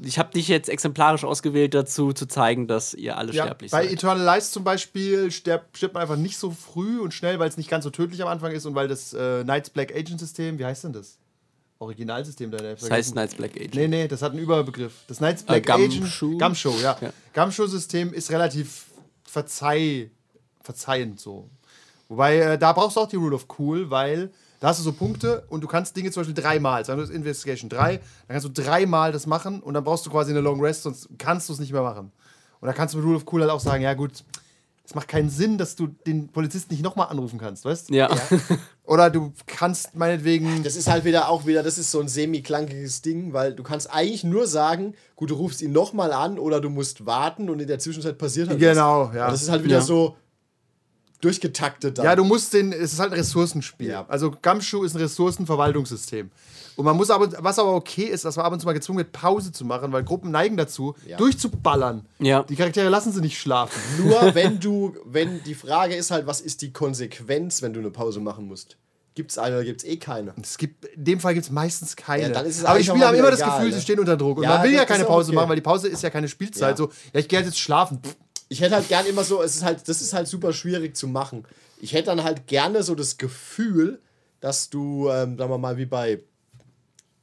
C: Ich habe dich jetzt exemplarisch ausgewählt dazu, zu zeigen, dass ihr alle
D: Ja,
C: sterblich
D: bei
C: seid.
D: Eternal Lies zum Beispiel stirbt, stirbt man einfach nicht so früh und schnell, weil es nicht ganz so tödlich am Anfang ist und weil das äh, Knights Black Agent System, wie heißt denn das? Originalsystem da.
C: Das heißt Knights Black Agent.
D: Nee, nee, das hat einen Überbegriff. Das Knights Black
C: Gumshoe?
D: Agent. Gumshoe, ja.
C: Ja.
D: Gumshoe-System ist relativ verzeih, verzeihend so. Wobei, äh, da brauchst du auch die Rule of Cool, weil da hast du so Punkte und du kannst Dinge zum Beispiel dreimal. Sagen wir das Investigation 3, dann kannst du dreimal das machen und dann brauchst du quasi eine Long Rest, sonst kannst du es nicht mehr machen. Und da kannst du mit Rule of Cool halt auch sagen, ja gut, es macht keinen Sinn, dass du den Polizisten nicht nochmal anrufen kannst, weißt
C: Ja.
D: Oder du kannst meinetwegen.
E: Das ist halt wieder auch wieder, das ist so ein semi-klankiges Ding, weil du kannst eigentlich nur sagen, gut, du rufst ihn nochmal an oder du musst warten und in der Zwischenzeit passiert halt
D: Genau,
E: was.
D: ja.
E: Und das ist halt wieder
C: Ja.
E: so durchgetaktet dann.
D: Ja, du musst den, es ist halt ein Ressourcenspiel.
E: Ja.
D: Also Gumshoe ist ein Ressourcenverwaltungssystem. Und man muss aber, was aber okay ist, dass man ab und zu mal gezwungen wird, Pause zu machen, weil Gruppen neigen dazu,
E: Ja.
D: durchzuballern.
C: Ja.
D: Die Charaktere lassen sie nicht schlafen.
E: Nur wenn du, wenn die Frage ist halt, was ist die Konsequenz, wenn du eine Pause machen musst? Gibt es eine oder gibt es eh keine?
D: Es gibt, in dem Fall gibt es meistens keine.
E: Ja, dann ist es
D: aber die Spieler haben immer das
E: egal,
D: Gefühl,
E: ne?
D: sie stehen unter Druck. Und
E: Ja,
D: man will ja keine Pause
E: okay.
D: machen, weil die Pause ist ja keine Spielzeit.
E: Ja.
D: So, ja, ich gehe jetzt schlafen. Pff,
E: Ich hätte halt gern immer so, es ist halt, das ist halt super schwierig zu machen. Ich hätte dann halt gerne so das Gefühl, dass du, ähm, sagen wir mal, wie bei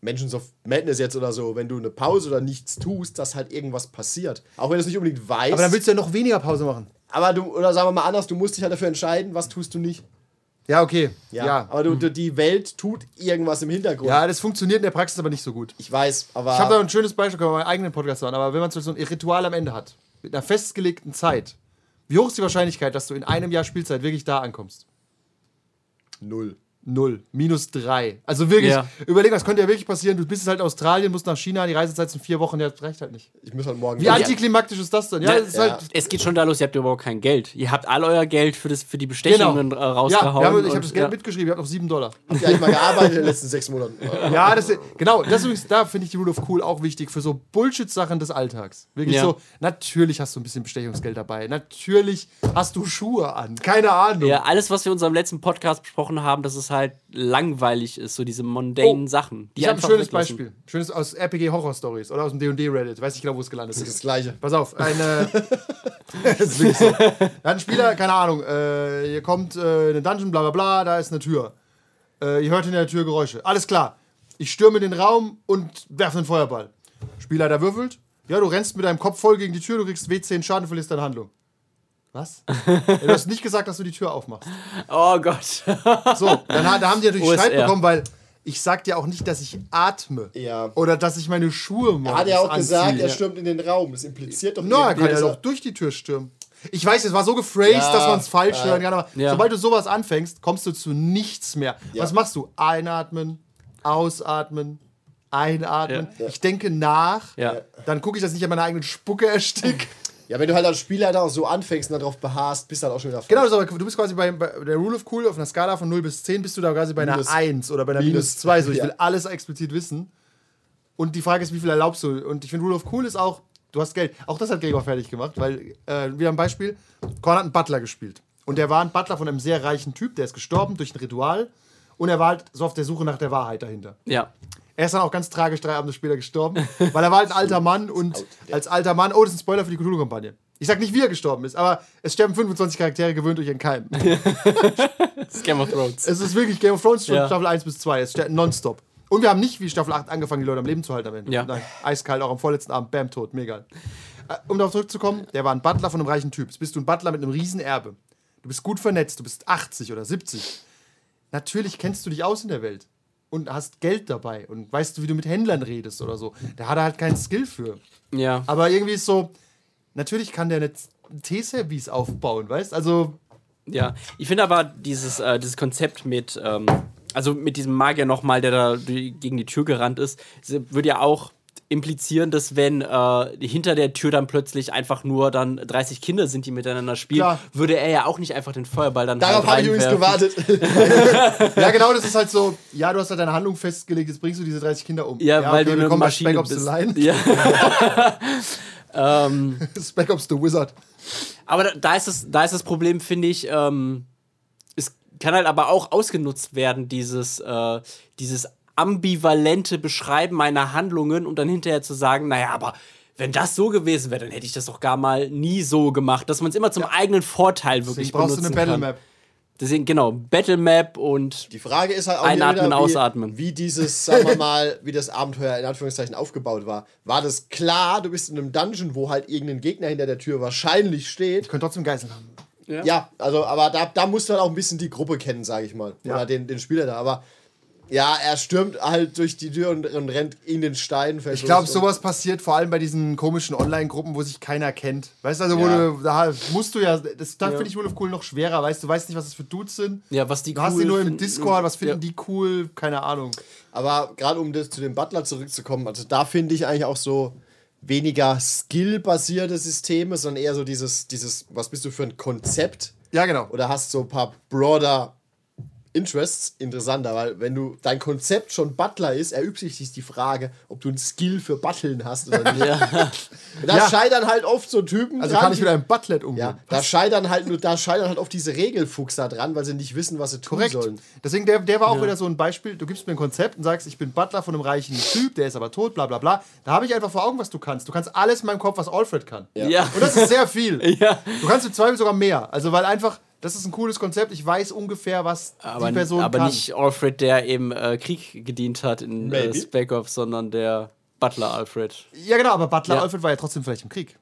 E: Mentions of Madness jetzt oder so, wenn du eine Pause oder nichts tust, dass halt irgendwas passiert. Auch wenn du es nicht unbedingt weißt.
D: Aber dann willst du ja noch weniger Pause machen.
E: aber du, oder sagen wir mal anders, du musst dich halt dafür entscheiden, was tust du nicht.
D: Ja, okay.
E: Ja.
D: Ja.
E: Aber du, du, die Welt tut irgendwas im Hintergrund.
D: Ja, das funktioniert in der Praxis aber nicht so gut.
E: Ich weiß, aber.
D: Ich habe da ein schönes Beispiel, können wir meinen eigenen Podcast machen, aber wenn man so ein Ritual am Ende hat, mit einer festgelegten Zeit, wie hoch ist die Wahrscheinlichkeit, dass du in einem Jahr Spielzeit wirklich da ankommst?
E: null.
D: Null. Minus drei. Also wirklich,
C: Ja.
D: überleg, was könnte ja wirklich passieren? Du bist halt in Australien, musst nach China, die Reisezeit sind vier Wochen, ja, das reicht halt nicht.
E: Ich muss halt morgen.
D: Wie antiklimaktisch ist das denn? Ja,
C: Ja,
D: es ist
E: ja.
D: halt.
C: Es geht schon da los, ihr habt überhaupt kein Geld. Ihr habt all euer Geld für, das, für die Bestechungen
D: Genau.
C: äh,
D: Ja,
C: rausgehauen.
D: wir haben, ich habe das Geld
C: ja.
D: mitgeschrieben, ich habe noch sieben Dollar.
E: Habt ihr eigentlich mal gearbeitet in den letzten sechs Monaten?
D: Ja, das, genau, das ist übrigens, da finde ich die Rule of Cool auch wichtig für so Bullshit-Sachen des Alltags. Wirklich
C: Ja.
D: so, natürlich hast du ein bisschen Bestechungsgeld dabei, natürlich hast du Schuhe an, keine Ahnung.
C: Ja, alles, was wir in unserem letzten Podcast besprochen haben, dass es halt langweilig ist, so diese mundanen
D: Oh,
C: Sachen. Die
D: Ich habe ein schönes
C: weglassen.
D: Beispiel. Schönes aus RPG Horror Stories oder aus dem D&D Reddit. Weiß nicht genau, wo es gelandet
E: Das
D: ist.
E: gleiche.
D: Pass auf, eine. das ist wirklich so. Da hat ein Spieler, keine Ahnung, äh, hier kommt äh, eine Dungeon, bla bla bla, da ist eine Tür. Äh, ihr hört in der Tür Geräusche. Alles klar. Ich stürme in den Raum und werfe einen Feuerball. Spieler, der würfelt. Ja, du rennst mit deinem Kopf voll gegen die Tür, du kriegst W10 Schaden, verlierst deine Handlung. Was? du hast nicht gesagt, dass du die Tür aufmachst.
C: Oh Gott.
D: So, dann, da haben die natürlich. Streit bekommen, weil ich sag dir auch nicht, dass ich atme.
E: Ja.
D: Oder dass ich meine Schuhe mache.
E: Er hat ja auch gesagt, er stürmt in den Raum. Das impliziert doch
D: Na, er
E: irgendwie,
D: kann ja
E: er-
D: doch durch die Tür stürmen. Ich weiß, es war so gephrased,
E: Ja,
D: dass man es falsch
E: ja.
D: hören kann, aber
C: Ja.
D: sobald du sowas anfängst, kommst du zu nichts mehr.
E: Ja.
D: Was machst du? Einatmen, ausatmen, einatmen.
C: Ja.
D: Ich denke nach,
C: Ja.
D: dann gucke ich, dass ich nicht an meiner eigenen Spucke erstick.
E: Ja, wenn du halt als Spielleiter auch so anfängst und darauf beharrst, bist du halt auch schon wieder
D: genau, aber, du bist quasi bei, bei der Rule of Cool auf einer Skala von 0 bis 10, bist du da quasi bei einer
E: Minus-
D: 1 oder bei einer
E: Minus-
D: minus 2. So, ich
E: ja.
D: will alles explizit wissen. Und die Frage ist, wie viel erlaubst du? Und ich finde, Rule of Cool ist auch, du hast Geld. Auch das hat Gregor fertig gemacht, weil, äh, wieder ein Beispiel, Korn hat einen Butler gespielt. Und der war ein Butler von einem sehr reichen Typ, der ist gestorben durch ein Ritual. Und er war halt so auf der Suche nach der Wahrheit dahinter.
C: Ja.
D: Er ist dann auch ganz tragisch drei Abende später gestorben, weil er war halt ein alter Mann und als alter Mann, oh, das ist ein Spoiler für die Cthulhu-Kampagne. Ich sag nicht, wie er gestorben ist, aber es sterben 25 Charaktere, gewöhnt euch an keinen.
C: Das ist Game of Thrones.
D: Es ist wirklich Game of Thrones
C: Ja.
D: Staffel 1 bis 2. Es steht nonstop. Und wir haben nicht wie Staffel 8 angefangen, die Leute am Leben zu halten am Ende.
C: Ja.
D: Nein, eiskalt, auch am vorletzten Abend, bam, tot, mega. Äh, Um darauf zurückzukommen, der war ein Butler von einem reichen Typ. Jetzt bist du ein Butler mit einem riesen Erbe. Du bist gut vernetzt, du bist 80 oder 70. Natürlich kennst du dich aus in der Welt und hast Geld dabei und weißt du, wie du mit Händlern redest oder so. Da hat er halt keinen Skill für.
C: Ja.
D: Aber irgendwie ist so, natürlich kann der nicht T-Service aufbauen, weißt Also,
C: Ja, ich finde aber dieses, äh, dieses Konzept mit, ähm, also mit diesem Magier nochmal, der da gegen die Tür gerannt ist, wird ja auch implizieren, dass wenn äh, hinter der Tür dann plötzlich einfach nur dann 30 Kinder sind, die miteinander spielen,
D: Klar.
C: würde er ja auch nicht einfach den Feuerball dann
E: Darauf habe
C: halt
E: ich übrigens gewartet.
D: Ja, genau, das ist halt so, ja, du hast halt deine Handlung festgelegt, jetzt bringst du diese 30 Kinder um.
C: Ja, weil du eine Maschine
D: Spec Ops
C: bist.
D: the Line.
C: Ja. ähm,
D: Spec Ops the Wizard.
C: aber da, da, ist das, da ist das Problem, finde ich, ähm, es kann halt aber auch ausgenutzt werden, dieses, äh, dieses ambivalente Beschreiben meiner Handlungen, um dann hinterher zu sagen, naja, aber wenn das so gewesen wäre, dann hätte ich das doch gar mal nie so gemacht, dass man es immer zum eigenen Vorteil wirklich
D: Deswegen brauchst du
C: benutzen
D: eine Battle
C: kann.
D: Map.
C: Deswegen, genau, Battle Map und
E: Die Frage ist halt auch
C: Einatmen,
E: wieder, wie,
C: ausatmen.
E: wie dieses, sagen wir mal, wie das Abenteuer in Anführungszeichen aufgebaut war. War das klar, du bist in einem Dungeon, wo halt irgendein Gegner hinter der Tür wahrscheinlich steht.
D: Ich könnte trotzdem Geiseln haben.
E: Ja, also, aber da, da musst du halt auch ein bisschen die Gruppe kennen, sage ich mal.
D: Ja.
E: Oder den, den Spieler da. Aber ja, er stürmt halt durch die Tür und, und rennt in den Stein.
D: Ich glaube, sowas passiert vor allem bei diesen komischen Online-Gruppen, wo sich keiner kennt. Weißt du, also, wo
E: Ja.
D: du, da musst du ja, das, da finde ich World of Cool noch schwerer, weißt du, weißt nicht, was das für Dudes sind.
C: ja, was die
D: Du hast
C: cool
D: die nur im. Discord, was finden
C: Ja.
D: die cool? Keine Ahnung.
E: Aber gerade um das, zu dem Butler zurückzukommen, also da finde ich eigentlich auch so weniger skill-basierte Systeme, sondern eher so dieses, dieses, was bist du für ein Konzept?
D: Ja, genau.
E: oder hast so ein paar broader Interests interessanter, weil wenn du dein Konzept schon Butler ist, erübt sich die Frage, ob du ein Skill für Butteln hast oder nicht. Und da
D: Ja.
E: scheitern halt oft so Typen
D: Also
E: dran,
D: kann ich mit einem Butlet umgehen.
E: ja, da scheitern halt nur, da scheitern halt oft diese Regelfuchser dran, weil sie nicht wissen, was sie tun
D: Korrekt.
E: sollen.
D: Deswegen, der, der war auch wieder so ein Beispiel. Du gibst mir ein Konzept und sagst, ich bin Butler von einem reichen Typ, der ist aber tot, bla bla bla. Da habe ich einfach vor Augen, was du kannst. Du kannst alles in meinem Kopf, was Alfred kann.
C: Ja.
D: Und das ist sehr viel.
C: Ja.
D: Du kannst im Zweifel sogar mehr. Also, weil einfach, das ist ein cooles Konzept. Ich weiß ungefähr, was
C: aber,
D: die Person
C: aber
D: kann.
C: nicht Alfred, der im äh, Krieg gedient hat in äh. Spec Ops, sondern der Butler Alfred.
D: Ja, genau, aber Butler
C: Ja.
D: Alfred war ja trotzdem vielleicht im Krieg.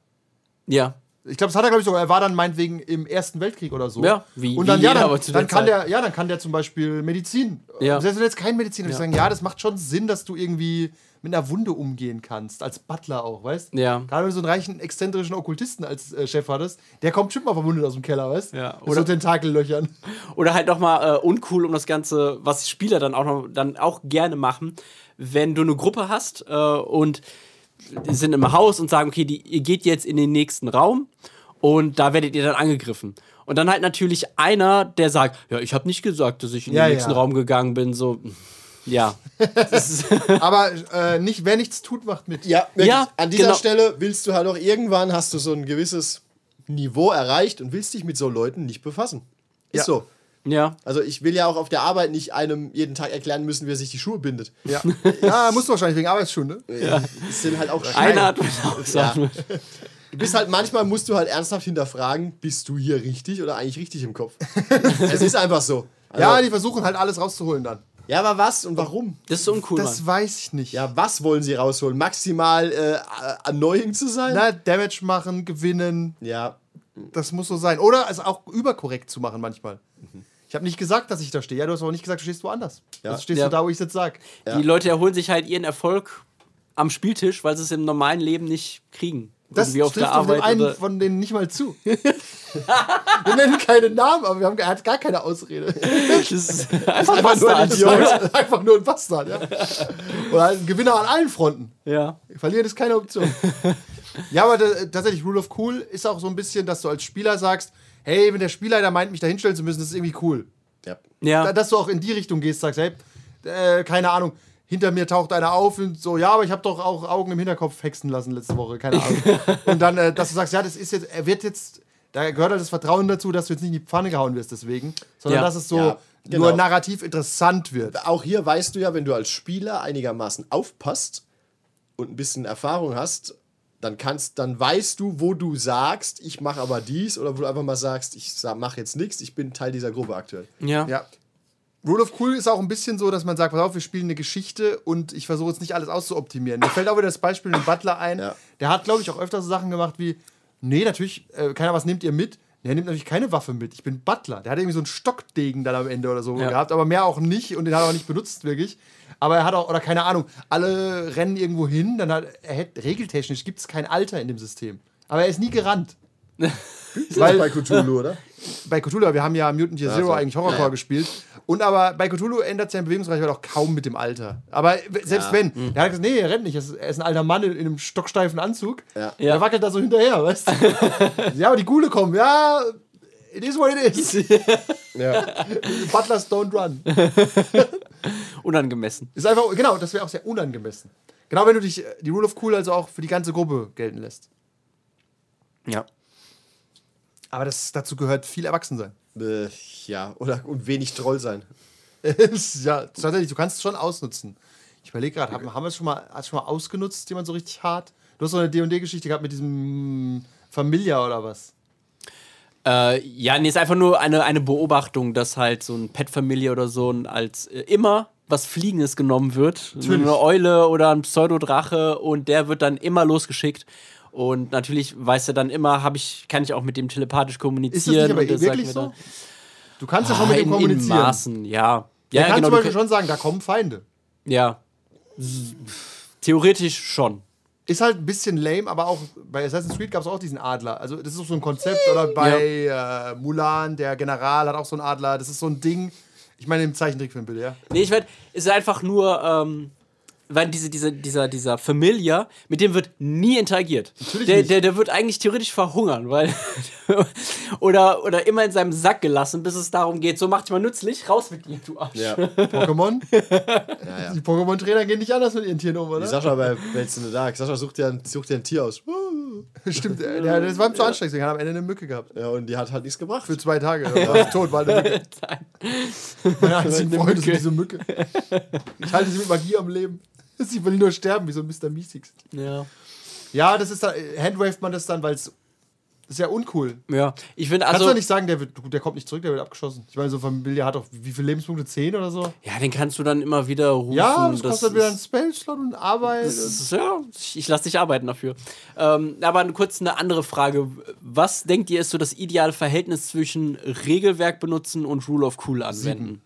C: Ja.
D: Ich glaube, das hat er, glaube ich, sogar. Er war dann meinetwegen im Ersten Weltkrieg oder so.
C: Ja, wie-
D: Und dann,
C: wie
D: ja, dann, dann kann
C: Zeit.
D: der, ja, dann kann der zum Beispiel Medizin.
C: Ja.
D: Selbst wenn du jetzt kein Mediziner ja. sagen, ja, das macht schon Sinn, dass du irgendwie mit einer Wunde umgehen kannst, als Butler auch, weißt?
C: Ja.
D: Gerade wenn du so einen reichen, exzentrischen Okkultisten als äh, Chef hattest, der kommt bestimmt mal verwundet aus dem Keller, weißt?
C: Ja,
D: Oder so Tentakellöchern.
C: Oder halt nochmal äh, uncool, um das Ganze, was Spieler dann auch noch dann auch gerne machen, wenn du eine Gruppe hast äh, und sind im Haus und sagen, okay, die, ihr geht jetzt in den nächsten Raum und da werdet ihr dann angegriffen. Und dann halt natürlich einer, der sagt, ja, ich habe nicht gesagt, dass ich in
D: Ja,
C: den nächsten
D: ja.
C: Raum gegangen bin, so, ja.
D: Aber äh, nicht, wer nichts tut, macht mit.
E: Ja, wirklich.
C: Ja,
E: an dieser
C: genau.
E: Stelle willst du halt auch irgendwann, hast du so ein gewisses Niveau erreicht und willst dich mit so Leuten nicht befassen. Ist
D: Ja.
E: so.
C: Ja.
E: Also ich will ja auch auf der Arbeit nicht einem jeden Tag erklären müssen, wie er sich die Schuhe bindet.
D: Ja, ja musst du wahrscheinlich wegen Arbeitsstunde.
E: Das sind halt auch
C: Einer hat mir auch gesagt,
E: Du bist halt manchmal musst du halt ernsthaft hinterfragen, bist du hier richtig oder eigentlich richtig im Kopf? es ist einfach so. Also,
D: Ja,
E: ja,
D: die versuchen halt alles rauszuholen dann.
E: ja, aber was und warum?
C: das ist so uncool,
D: Das
C: Mann.
D: weiß ich nicht.
E: Ja, was wollen sie rausholen? Maximal äh, annoying zu sein?
D: Na, Damage machen, gewinnen,
E: Ja.
D: das muss so sein. Oder es auch überkorrekt zu machen manchmal. Ich habe nicht gesagt, dass ich da stehe. Ja, du hast aber nicht gesagt, du stehst woanders.
E: Ja.
D: Also stehst
C: Ja.
D: du da, wo ich es jetzt sag.
E: Ja.
C: Die Leute erholen sich halt ihren Erfolg am Spieltisch, weil sie es im normalen Leben nicht kriegen.
D: Das
C: auf
D: trifft
C: der
D: auf den
C: Arbeit
D: einen
C: oder
D: von denen nicht mal zu. wir nennen keine Namen, aber wir haben, er hat gar keine Ausrede.
C: Das ist einfach,
D: Einfach nur ein. Idiot. Einfach nur ein Bastard, ja. Oder ein Gewinner an allen Fronten.
C: Ja.
D: Verlieren ist keine Option. ja, aber tatsächlich, Rule of Cool ist auch so ein bisschen, dass du als Spieler sagst, hey, wenn der Spielleiter meint, mich da hinstellen zu müssen, das ist irgendwie cool.
E: ja.
C: Ja.
D: Da- Dass du auch in die Richtung gehst, sagst, hey, äh, keine Ahnung, hinter mir taucht einer auf und so, ja, aber ich habe doch auch Augen im Hinterkopf hexen lassen letzte Woche, keine Ahnung. und dann, äh, dass du sagst, ja, das ist jetzt, er wird jetzt, da gehört halt das Vertrauen dazu, dass du jetzt nicht in die Pfanne gehauen wirst deswegen, sondern
C: Ja.
D: dass es so
E: Ja, genau.
D: nur narrativ interessant wird.
E: Auch hier weißt du ja, wenn du als Spieler einigermaßen aufpasst und ein bisschen Erfahrung hast, dann kannst, dann weißt du, wo du sagst, ich mache aber dies, oder wo du einfach mal sagst, ich mache jetzt nichts, ich bin Teil dieser Gruppe aktuell.
C: Ja.
D: Ja. Rule of Cool ist auch ein bisschen so, dass man sagt, pass auf, wir spielen eine Geschichte und ich versuche jetzt nicht alles auszuoptimieren. Mir fällt auch wieder das Beispiel mit dem Butler ein.
E: Ja.
D: Der hat, glaube ich, auch öfter so Sachen gemacht wie, nee, natürlich, äh, keiner, was nehmt ihr mit? Nee, Er nimmt natürlich keine Waffe mit. Ich bin Butler. Der hat irgendwie so einen Stockdegen dann am Ende oder so
C: Ja.
D: gehabt, aber mehr auch nicht und den hat er auch nicht benutzt, wirklich. Aber er hat auch, oder keine Ahnung, alle rennen irgendwo hin, dann hat er hat, regeltechnisch gibt es kein Alter in dem System. Aber er ist nie gerannt.
E: Ist
D: Weil-
E: bei Cthulhu, oder?
D: bei Cthulhu, wir haben ja Mutant Year Zero
E: so.
D: eigentlich Horrorcore gespielt. Und aber bei Cthulhu ändert sein Bewegungsreichweite auch kaum mit dem Alter. Aber selbst
E: Ja.
D: wenn, der hat gesagt, nee, er rennt nicht. Er ist, er ein alter Mann in, in einem stocksteifen Anzug.
E: Ja.
C: Ja.
D: Er wackelt da so hinterher, weißt du? ja, aber die Gule kommen, ja, it is what it is.
E: Ja.
D: Butlers don't run.
C: Unangemessen.
D: Ist einfach, genau, das wäre auch sehr unangemessen. Genau, wenn du dich, äh, die Rule of Cool also auch für die ganze Gruppe gelten lässt.
C: Ja.
D: Aber das, dazu gehört viel Erwachsensein.
E: Äh, ja, oder und wenig Troll sein.
D: ja, tatsächlich, du kannst es schon ausnutzen. Ich überlege gerade, haben, haben wir es schon mal, schon mal ausgenutzt, jemand so richtig hart? Du hast so eine D&D-Geschichte gehabt mit diesem Familia oder was?
C: Äh, ja, nee, ist einfach nur eine, eine Beobachtung, dass halt so ein Pet-Familie oder so ein- als äh, immer was Fliegendes genommen wird.
D: Natürlich.
C: eine Eule oder ein Pseudodrache und der wird dann immer losgeschickt. Und natürlich weiß er dann immer, hab ich, kann ich auch mit dem telepathisch
D: Ist das
C: kommunizieren.
D: nicht aber
C: sagt
D: wirklich so?
C: dann-
D: Du kannst ja
C: Ah,
D: schon mit ihm
C: in, in
D: kommunizieren.
C: Maßen, ja.
D: Ja,
C: Ja,
D: kannst
C: genau.
D: zum
C: du
D: Beispiel
C: kann-
D: schon sagen, da kommen Feinde.
C: Ja. Theoretisch schon.
D: Ist halt ein bisschen lame, aber auch bei Assassin's Creed gab es auch diesen Adler. Also das ist auch so ein Konzept. Oder bei äh, Mulan, der General hat auch so einen Adler. Das ist so ein Ding. Ich meine im Zeichentrickfilm bitte, ja.
C: Nee, ich werd, es ist einfach nur, ähm, weil diese, diese, dieser, dieser Familiar, mit dem wird nie interagiert. Der,
D: nicht.
C: der, der wird eigentlich theoretisch verhungern, weil. oder, oder immer in seinem Sack gelassen, bis es darum geht, so mach dich mal nützlich, raus mit dir, du Arsch.
E: Ja.
D: Pokémon?
E: ja, ja.
D: Die Pokémon-Trainer gehen nicht anders mit ihren Tieren um,
E: Die
D: oder?
E: Sascha bei Blades in the Dark. Sascha sucht dir ein, sucht dir ein Tier aus.
D: Stimmt, der, das war ihm zu anstrengend. Er hat am Ende eine Mücke gehabt.
E: Ja, und die hat halt nichts gebracht.
D: Für zwei Tage. Er war tot, war eine Mücke. Meine einzigen Freunde sind diese Mücke. Ich halte sie mit Magie am Leben. Sie will nur sterben, wie so ein Mr. Meeseeks.
C: Ja.
D: Ja, das ist dann, handwaved man das dann, weil es ist ja uncool.
C: ja. Ich finde
D: Kannst
C: also.
D: du doch nicht sagen, der, wird, der kommt nicht zurück, der wird abgeschossen. Ich meine, so Familie hat doch wie viele Lebenspunkte? Zehn oder so?
C: Ja, den kannst du dann immer wieder rufen.
D: Ja, das kostet wieder einen
C: ist-
D: Spellslot und Arbeit.
C: Das ist, ja, ich, lasse dich arbeiten dafür. Ähm, aber kurz eine andere Frage. Was denkt ihr ist so das ideale Verhältnis zwischen Regelwerk benutzen und Rule of Cool anwenden?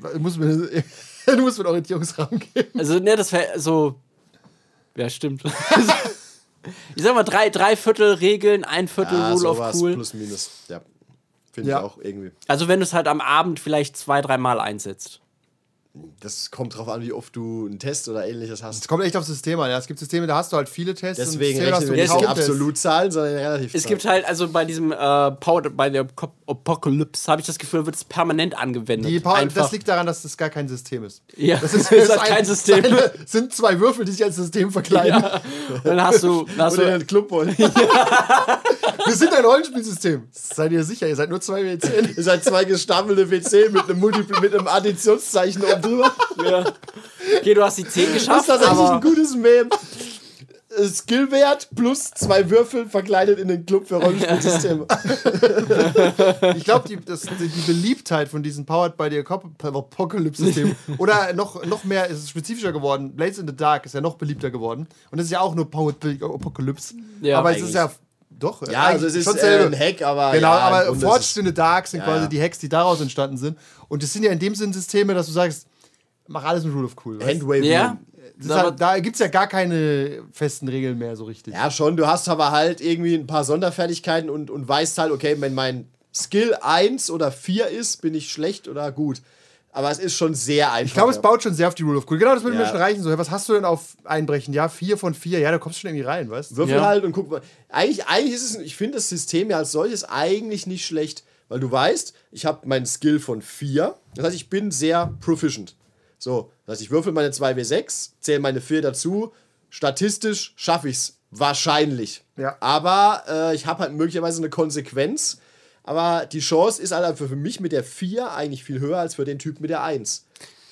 D: Du musst mir, du musst mir einen Orientierungsrahmen geben.
C: Also, ne, das wäre so. Ja, stimmt. ich sag mal, drei, drei Viertel Regeln, ein Viertel
E: Ja,
C: Rule of Cool.
E: plus minus. Ja. Finde
D: Ja.
E: ich auch irgendwie.
C: Also, wenn du es halt am Abend vielleicht zwei, dreimal einsetzt.
E: Das kommt drauf an, wie oft du einen Test oder ähnliches
D: Es
E: hast.
D: kommt echt auf Systeme an. Ja, es gibt Systeme, da hast du halt viele Tests. und
E: Deswegen
D: hast
E: rechnen
D: du
E: wir nicht in. Absolutzahlen, sondern in relativ
C: Es gibt halt, also bei diesem äh, Power, bei der Apocalypse, habe ich das Gefühl, wird es permanent angewendet.
D: Die Power,
C: Einfach.
D: das liegt daran, dass das gar kein System ist.
C: ja,
D: Das ist,
C: ist
D: das
C: halt
D: ein-
C: kein System.
D: Seine, sind zwei Würfel, die sich als System verkleiden.
C: Ja. Dann hast du, dann hast
E: Oder in
C: du
E: den Club wollen.
D: Wir sind ein Rollenspielsystem. Seid ihr sicher? Ihr seid nur zwei W10.
E: Ihr seid zwei gestapelte WC mit einem, Multipl mit einem Additionszeichen oben drüber.
C: ja. Okay, du hast die 10
E: Das
C: geschafft,
E: ist tatsächlich
C: aber
E: ein gutes Meme. Äh, Skillwert plus zwei Würfel verkleidet in den Club für Rollenspielsysteme.
D: Ich glaube, die, das- die die Beliebtheit von diesen Powered by the Apocalypse-Systemen oder noch, noch mehr ist es spezifischer geworden. Blades in the Dark ist ja noch beliebter geworden. Und das ist ja auch nur Powered by the Apocalypse.
C: Ja,
D: aber es
C: eigentlich.
D: ist ja. Doch,
E: Ja, also es ist
D: schon
E: äh,
D: selbe.
E: ein Hack, aber.
D: Genau,
E: ja,
D: aber Forged in the Dark sind
E: Ja,
D: quasi
E: ja.
D: die Hacks, die daraus entstanden sind. Und das sind ja in dem Sinn Systeme, dass du sagst, mach alles mit Rule of Cool.
E: Handwaving.
C: ja.
D: Halt, da gibt es ja gar keine festen Regeln mehr so richtig.
E: Ja, schon. Du hast aber halt irgendwie ein paar Sonderfertigkeiten und, und weißt halt, okay, wenn mein Skill 1 oder 4 ist, bin ich schlecht oder gut. Aber es ist schon sehr einfach.
D: Ich glaube, es baut schon sehr auf die Rule of Cool. Genau, das würde
E: Ja.
D: mir schon reichen. So, was hast du denn auf Einbrechen? Ja, vier von vier. Ja, da kommst du schon irgendwie rein, weißt du?
E: Würfel
C: Ja.
E: halt und guck mal. Eigentlich, eigentlich ist es, ich finde das System ja als solches eigentlich nicht schlecht, weil du weißt, ich habe meinen Skill von 4. Das heißt, ich bin sehr proficient. So, das heißt, ich würfel meine 2w6, zähle meine 4 dazu. Statistisch schaffe ich es wahrscheinlich.
D: Ja.
E: Aber äh, ich habe halt möglicherweise eine Konsequenz. Aber die Chance ist halt für mich mit der 4 eigentlich viel höher als für den Typ mit der 1.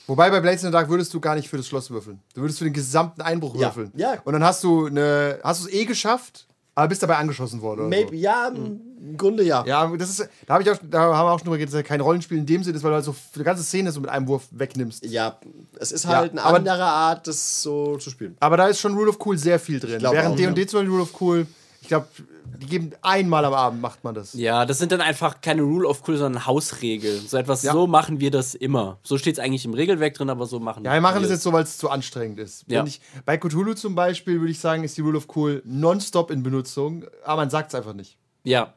D: Wobei bei Blades in the Dark würdest du gar nicht für das Schloss würfeln. Du würdest für den gesamten Einbruch
E: Ja.
D: würfeln.
E: Ja.
D: Und dann hast du eine, hast du es eh geschafft, aber bist dabei angeschossen worden. Oder
E: Maybe, ja, im Grunde ja.
D: So. Ja, das ist, da, hab ich auch, da haben wir auch schon drüber geredet, dass ja kein Rollenspiel in dem Sinne ist, weil du halt so eine ganze Szene so mit einem Wurf wegnimmst.
E: Ja, es ist halt eine
D: aber-
E: andere Art, das so zu spielen.
D: Aber da ist schon Rule of Cool sehr viel drin. Während D&D zum Beispiel Rule of Cool, ich glaube, die geben einmal am Abend macht man das.
C: Ja, das sind dann einfach keine Rule of Cool, sondern Hausregeln. So etwas,
D: Ja.
C: so machen wir das immer. So steht es eigentlich im Regelwerk drin, aber so machen
D: Ja, wir machen das jetzt so, weil es zu anstrengend ist.
C: Ja.
D: Ich, bei Cthulhu zum Beispiel würde ich sagen, ist die Rule of Cool nonstop in Benutzung, aber man sagt es einfach nicht.
C: Ja.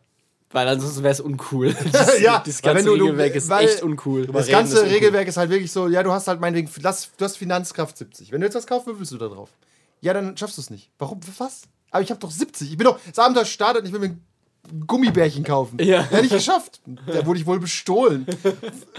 C: Weil ansonsten wäre es uncool.
D: ja,
C: das ganze
D: wenn du- du-
C: Regelwerk ist
D: weil-
C: echt uncool.
D: Das ganze
E: ist.
D: Regelwerk ist halt wirklich so, ja, du hast halt meinetwegen, lass, du hast Finanzkraft 70. Wenn du jetzt was kaufst, würfelst du da drauf. Ja, dann schaffst du es nicht. Warum? Was? Aber ich habe doch 70. Ich bin doch, das Abenteuer startet und ich will mir ein Gummibärchen kaufen.
C: Ja.
D: ja nicht geschafft. Da wurde ich wohl bestohlen.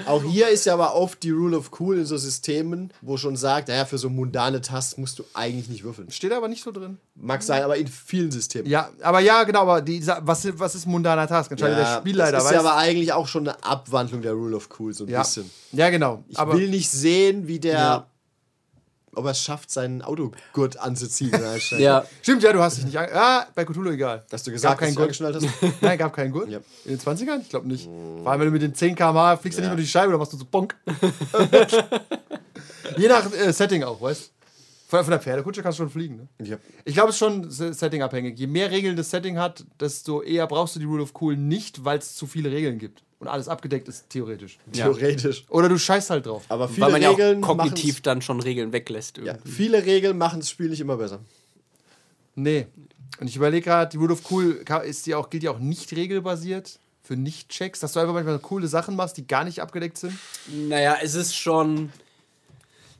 E: Auch hier ist ja aber oft die Rule of Cool in so Systemen, wo schon sagt, naja, für so mundane Tasks musst du eigentlich nicht würfeln.
D: Steht aber nicht so drin.
E: Mag sein, aber in vielen Systemen.
D: Ja, aber ja, genau, aber die, was, was ist mundaner Task? Entscheidet der Spielleiter,
E: das ist
D: weißt
E: ja aber eigentlich auch schon eine Abwandlung der Rule of Cool, so ein
D: ja.
E: bisschen.
D: ja, genau.
E: Ich
D: aber
E: will nicht sehen, wie der,
D: Ja.
E: Ob er es schafft, seinen Autogurt anzuziehen.
C: Ja.
D: Stimmt, ja, du hast dich nicht. an- Ja, bei Cthulhu egal.
E: Hast du gesagt,
D: Gab keinen
E: dass du
D: Gurt.
E: angeschnallt hast?
D: Nein, gab keinen Gurt.
E: Ja.
D: In den 20ern? Ich glaube nicht. Vor allem, wenn du mit den 10 km/h fliegst du nicht mehr durch die Scheibe, dann machst du so Bonk. Je nach äh, Setting auch, weißt du? Von, von der Pferdekutsche kannst du schon fliegen, ne?
E: Ja.
D: Ich glaube, es ist schon se- settingabhängig. Je mehr Regeln das Setting hat, desto eher brauchst du die Rule of Cool nicht, weil es zu viele Regeln gibt. Und alles abgedeckt ist, theoretisch.
E: Theoretisch.
D: Oder du scheißt halt drauf.
E: Aber viele
C: Weil man ja auch
E: Regeln
C: kognitiv dann schon Regeln weglässt.
E: Ja,
C: Irgendwie.
E: viele Regeln machen das Spiel nicht immer besser.
D: Nee. Und ich überlege gerade, die Rule of Cool ist die auch, gilt ja auch nicht regelbasiert für Nicht-Checks, dass du einfach manchmal coole Sachen machst, die gar nicht abgedeckt sind.
C: Naja, es ist schon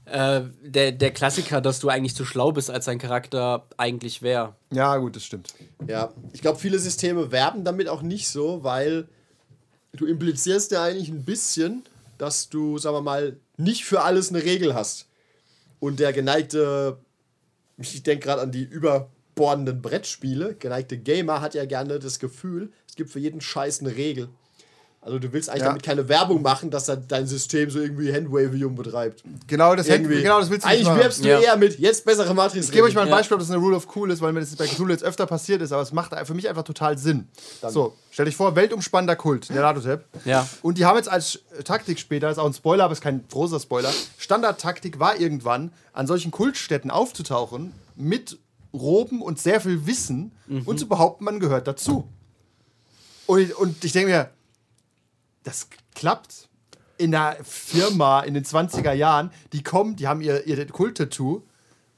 C: äh, der, der Klassiker, dass du eigentlich zu schlau bist, als dein Charakter eigentlich wäre.
D: Ja, gut, das stimmt.
E: Ja, ich glaube, viele Systeme werben damit auch nicht so, weil du implizierst ja eigentlich ein bisschen, dass du, sagen wir mal, nicht für alles eine Regel hast. Und der geneigte, ich denke gerade an die überbordenden Brettspiele, geneigte Gamer hat ja gerne das Gefühl, es gibt für jeden Scheiß eine Regel. Also du willst eigentlich
D: Ja.
E: damit keine Werbung machen, dass er dein System so irgendwie Handwavium betreibt.
D: Genau das,
E: Irgendwie.
D: genau das willst du
E: Eigentlich
D: nicht machen.
E: wirbst du
C: Ja.
E: eher mit jetzt bessere Matrix.
D: Ich gebe euch mal ein
C: Ja.
D: Beispiel, ob das eine Rule of Cool ist, weil mir das bei Cthulhu jetzt öfter passiert ist, aber es macht für mich einfach total Sinn. So, stell dich vor, weltumspannender Kult, der Latotep.
C: Ja.
D: Und die haben jetzt als Taktik später, das ist auch ein Spoiler, aber ist kein großer Spoiler, Standardtaktik war irgendwann, an solchen Kultstätten aufzutauchen, mit Roben und sehr viel Wissen und zu behaupten, man gehört dazu. Und, und ich denke mir, das klappt in einer Firma in den 20er Jahren, die kommen, die haben ihr, ihr Kult-Tattoo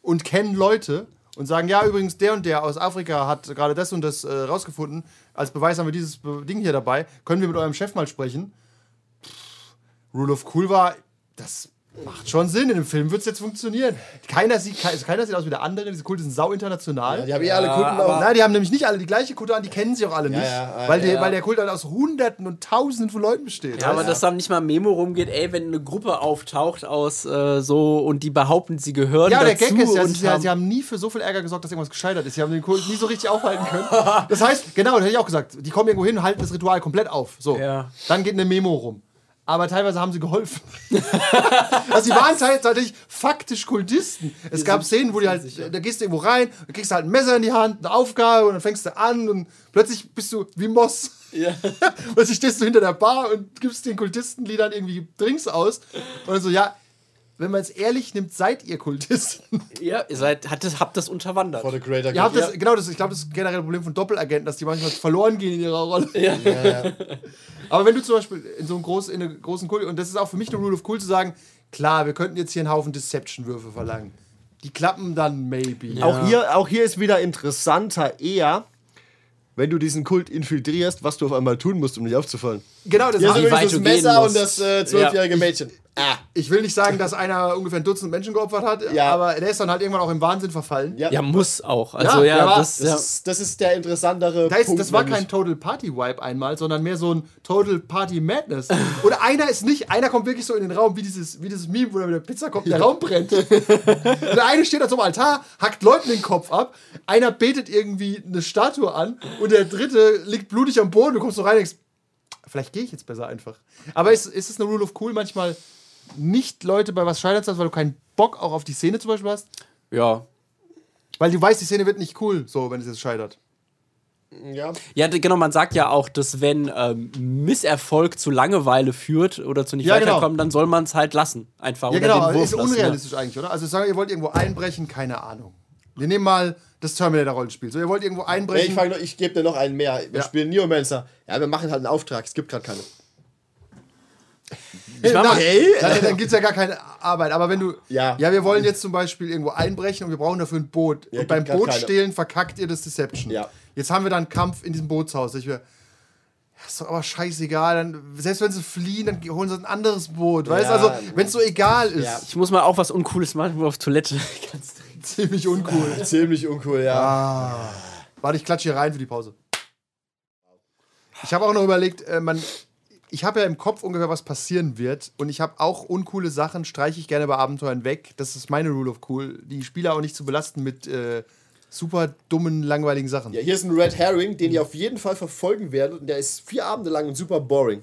D: und kennen Leute und sagen, ja, übrigens, der und der aus Afrika hat gerade das und das äh, rausgefunden. Als Beweis haben wir dieses Ding hier dabei. Können wir mit eurem Chef mal sprechen? Pff, Rule of Cool war, das macht schon Sinn. In dem Film wird es jetzt funktionieren. Keiner sieht, also keiner sieht aus wie der andere. Diese Kulte sind sau international.
E: Die haben eh alle Kunden auch.
D: Nein, die haben nämlich nicht alle die gleiche Kutte an, die kennen sie auch alle nicht.
E: ja,
D: weil, der,
C: ja.
D: weil der Kult halt aus Hunderten und Tausenden von Leuten besteht.
C: Ja, aber dass da nicht mal ein Memo rumgeht, ey, wenn eine Gruppe auftaucht aus äh, so und die behaupten, sie gehören
D: Ja, der
C: dazu
D: Gag ist ja,
C: und
D: sie,
C: haben,
D: sie haben nie für so viel Ärger gesorgt, dass irgendwas gescheitert ist. Sie haben den Kult nie so richtig aufhalten können. Das heißt, genau, das hätte ich auch gesagt, die kommen irgendwo hin und halten das Ritual komplett auf. So.
C: Ja.
D: Dann geht eine Memo rum. Aber teilweise haben sie geholfen. also sie waren tatsächlich faktisch Kultisten. Es gab Szenen, wo die halt, da gehst du irgendwo rein, dann kriegst du halt ein Messer in die Hand, eine Aufgabe und dann fängst du an und plötzlich bist du wie Moss.
C: Ja.
D: Plötzlich stehst du hinter der Bar und gibst den Kultistenliedern irgendwie Drinks aus. Und dann so, ja, wenn man es ehrlich nimmt, seid ihr Kultisten.
C: ja, ihr seid, hat das, habt das unterwandert.
E: For the greater
D: Ihr habt das, genau, das, ich glaube, das ist ein generelles Problem von Doppelagenten, dass die manchmal verloren gehen in ihrer Rolle. Aber wenn du zum Beispiel in so einem großen, in einem großen Kult, und das ist auch für mich eine Rule of Cool zu sagen, klar, wir könnten jetzt hier einen Haufen Deception-Würfe verlangen. Die klappen dann maybe.
E: Auch, hier, auch hier ist wieder interessanter eher, wenn du diesen Kult infiltrierst, was du auf einmal tun musst, um nicht aufzufallen.
D: Genau, das
E: Hier
D: ist
E: übrigens das Messer und das äh, zwölfjährige Mädchen. Ah,
D: Ich will nicht sagen, dass einer ungefähr ein Dutzend Menschen geopfert hat,
E: Ja.
D: aber der ist dann halt irgendwann auch im Wahnsinn verfallen.
E: ja.
C: Ja, muss auch. Also
D: Ja,
C: ja, das,
E: Das,
C: ja.
E: ist, das ist der interessantere
D: Da ist,
E: Punkt.
D: das war kein Total Party Vibe einmal, sondern mehr so ein Total Party Madness. Oder einer ist nicht, einer kommt wirklich so in den Raum, wie dieses, wie dieses Meme, wo er mit der Pizza kommt, der Raum brennt. der eine steht da zum Altar, hackt Leuten den Kopf ab, einer betet irgendwie eine Statue an und der dritte liegt blutig am Boden. Du kommst so rein und denkst, vielleicht gehe ich jetzt besser einfach. Aber ist, ist es eine Rule of Cool, manchmal nicht Leute bei was scheitert, weil du keinen Bock auch auf die Szene zum Beispiel hast?
C: ja.
D: Weil du weißt, die Szene wird nicht cool, so, wenn es jetzt scheitert.
E: Ja.
C: Ja, genau, man sagt ja auch, dass wenn ähm, Misserfolg zu Langeweile führt oder zu nicht
D: Ja, genau.
C: weiterkommen, dann soll man es halt lassen. Einfach.
D: Ja,
C: oder
D: genau,
C: den Wurf
D: ist
C: lassen,
D: unrealistisch eigentlich, oder? Also sagen wir, ihr wollt irgendwo einbrechen, keine Ahnung. Wir nehmen mal das Terminator-Rollenspiel. So, ihr wollt irgendwo
E: Nee, ich,
D: einbrechen.
E: fang noch- ich gebe dir noch einen mehr. Wir
D: Ja.
E: spielen Neomancer. Ja, wir machen halt einen Auftrag. Es gibt gerade keine.
C: Ich mach mal-
D: Hey, dann, dann gibt es ja gar keinen Arbeit. Aber wenn du.
E: Ja.
D: ja, wir wollen jetzt zum Beispiel irgendwo einbrechen und wir brauchen dafür ein Boot.
E: Ja,
D: und beim
E: keine.
D: Bootstehlen verkackt ihr das Deception.
E: Ja.
D: Jetzt haben wir da einen Kampf in diesem Bootshaus. Ich will, ja, ist doch aber scheißegal. Dann, selbst wenn sie fliehen, dann holen sie ein anderes Boot. Weißt du?
E: Ja.
D: Also, wenn es so egal ist,
E: Ja.
C: Ich muss mal auch was Uncooles machen, nur auf Toilette.
D: Ziemlich uncool.
E: Ziemlich uncool, ja.
D: Warte, ich klatsche hier rein für die Pause. Ich habe auch noch überlegt, äh, man, ich habe ja im Kopf ungefähr, was passieren wird. Und ich habe auch uncoole Sachen, streiche ich gerne bei Abenteuern weg. Das ist meine Rule of Cool. Die Spieler auch nicht zu belasten mit äh, super dummen, langweiligen Sachen.
E: Ja, hier ist ein Red Herring, den ihr auf jeden Fall verfolgen werdet. Und der ist vier Abende lang und super boring.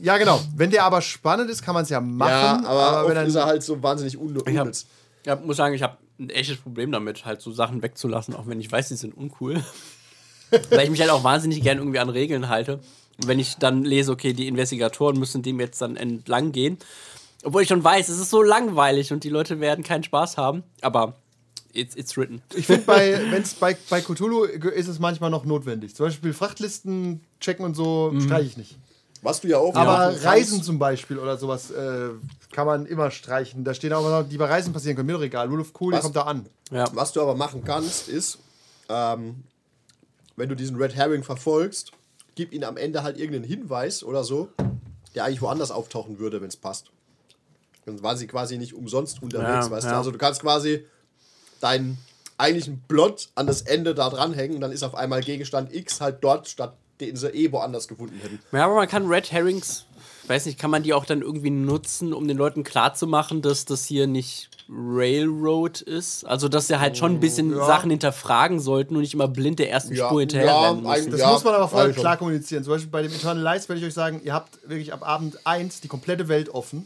D: Ja, genau. Wenn der aber spannend ist, kann man es ja machen.
E: Ja, aber,
D: wenn
E: oft ist er halt so wahnsinnig un
C: Ich hab,
E: unnütz.
C: ja, muss sagen, ich habe ein echtes Problem damit, halt so Sachen wegzulassen, auch wenn ich weiß, die sind uncool. Weil ich mich halt auch wahnsinnig gern irgendwie an Regeln halte. Und wenn ich dann lese, okay, die Investigatoren müssen dem jetzt dann entlang gehen, obwohl ich schon weiß, es ist so langweilig und die Leute werden keinen Spaß haben, aber it's, it's written.
D: Ich finde, bei, wenn's bei, bei Cthulhu ist es manchmal noch notwendig. Zum Beispiel Frachtlisten checken und so
E: Mhm.
D: streiche ich nicht.
E: Was du ja auch
D: Aber
E: kannst-
D: Reisen zum Beispiel oder sowas äh, kann man immer streichen. Da stehen auch Sachen, die bei Reisen passieren können. Mir doch egal. Rule of Cool,
E: Was?
D: kommt da an.
C: Ja.
E: Was du aber machen kannst, ist, ähm, wenn du diesen Red Herring verfolgst, gib ihm am Ende halt irgendeinen Hinweis oder so, der eigentlich woanders auftauchen würde, wenn es passt. Dann war sie quasi nicht umsonst unterwegs,
C: Ja,
E: weißt du?
C: ja.
E: Also du kannst quasi deinen eigentlichen Plot an das Ende da dranhängen, dann ist auf einmal Gegenstand X halt dort, statt den sie eh woanders gefunden hätten.
C: Ja, aber man kann Red Herrings, weiß nicht, kann man die auch dann irgendwie nutzen, um den Leuten klarzumachen, dass das hier nicht Railroad ist? Also, dass sie halt schon ein bisschen
D: Ja.
C: Sachen hinterfragen sollten und nicht immer blind der ersten
E: Ja,
C: Spur hinterherrennen
E: ja,
C: müssen.
D: Das
E: Ja,
D: muss man aber vorher
E: schon.
D: klar kommunizieren. Zum Beispiel bei dem Eternal Lights werde ich euch sagen, ihr habt wirklich ab Abend 1 die komplette Welt offen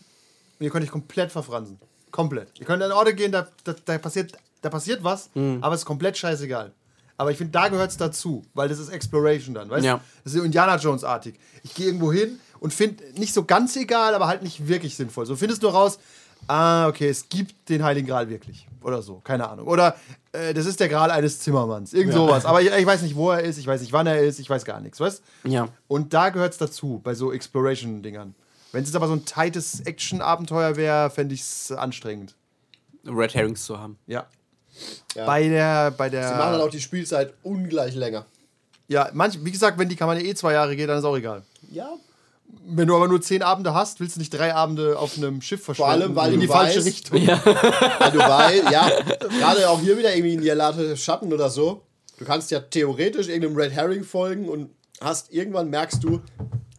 D: und ihr könnt euch komplett verfransen. Komplett. Ihr könnt an Orte gehen, da, da, da, passiert, da passiert was,
C: Mhm.
D: aber es ist komplett scheißegal. Aber ich finde, da gehört es dazu, weil das ist Exploration dann, weißt du?
C: Ja.
D: Das ist Indiana Jones-artig. Ich gehe irgendwo hin und finde nicht so ganz egal, aber halt nicht wirklich sinnvoll. So findest du raus, ah, okay, es gibt den Heiligen Gral wirklich. Oder so, keine Ahnung. Oder äh, das ist der Gral eines Zimmermanns. Irgend sowas. Aber ich, ich weiß nicht, wo er ist, ich weiß nicht, wann er ist, ich weiß gar nichts, weißt
C: Ja.
D: Und da gehört es dazu, bei so Exploration-Dingern. Wenn es jetzt aber so ein tightes Action-Abenteuer wäre, fände ich es anstrengend.
C: Red Herrings zu haben.
D: Ja.
E: Ja.
D: Bei der, bei der.
E: Sie machen dann auch die Spielzeit ungleich länger.
D: ja, manch, wie gesagt, wenn die Kampagne eh zwei Jahre geht, dann ist auch egal.
E: Ja,
D: Wenn du aber nur zehn Abende hast, willst du nicht drei Abende auf einem Schiff verschwinden.
E: allem, weil
D: in
E: du
D: die falsche
E: weißt-
D: Richtung.
E: Weil du weißt, ja, gerade auch hier wieder irgendwie in Jelate Schatten oder so. Du kannst ja theoretisch irgendeinem Red Herring folgen und hast irgendwann merkst du,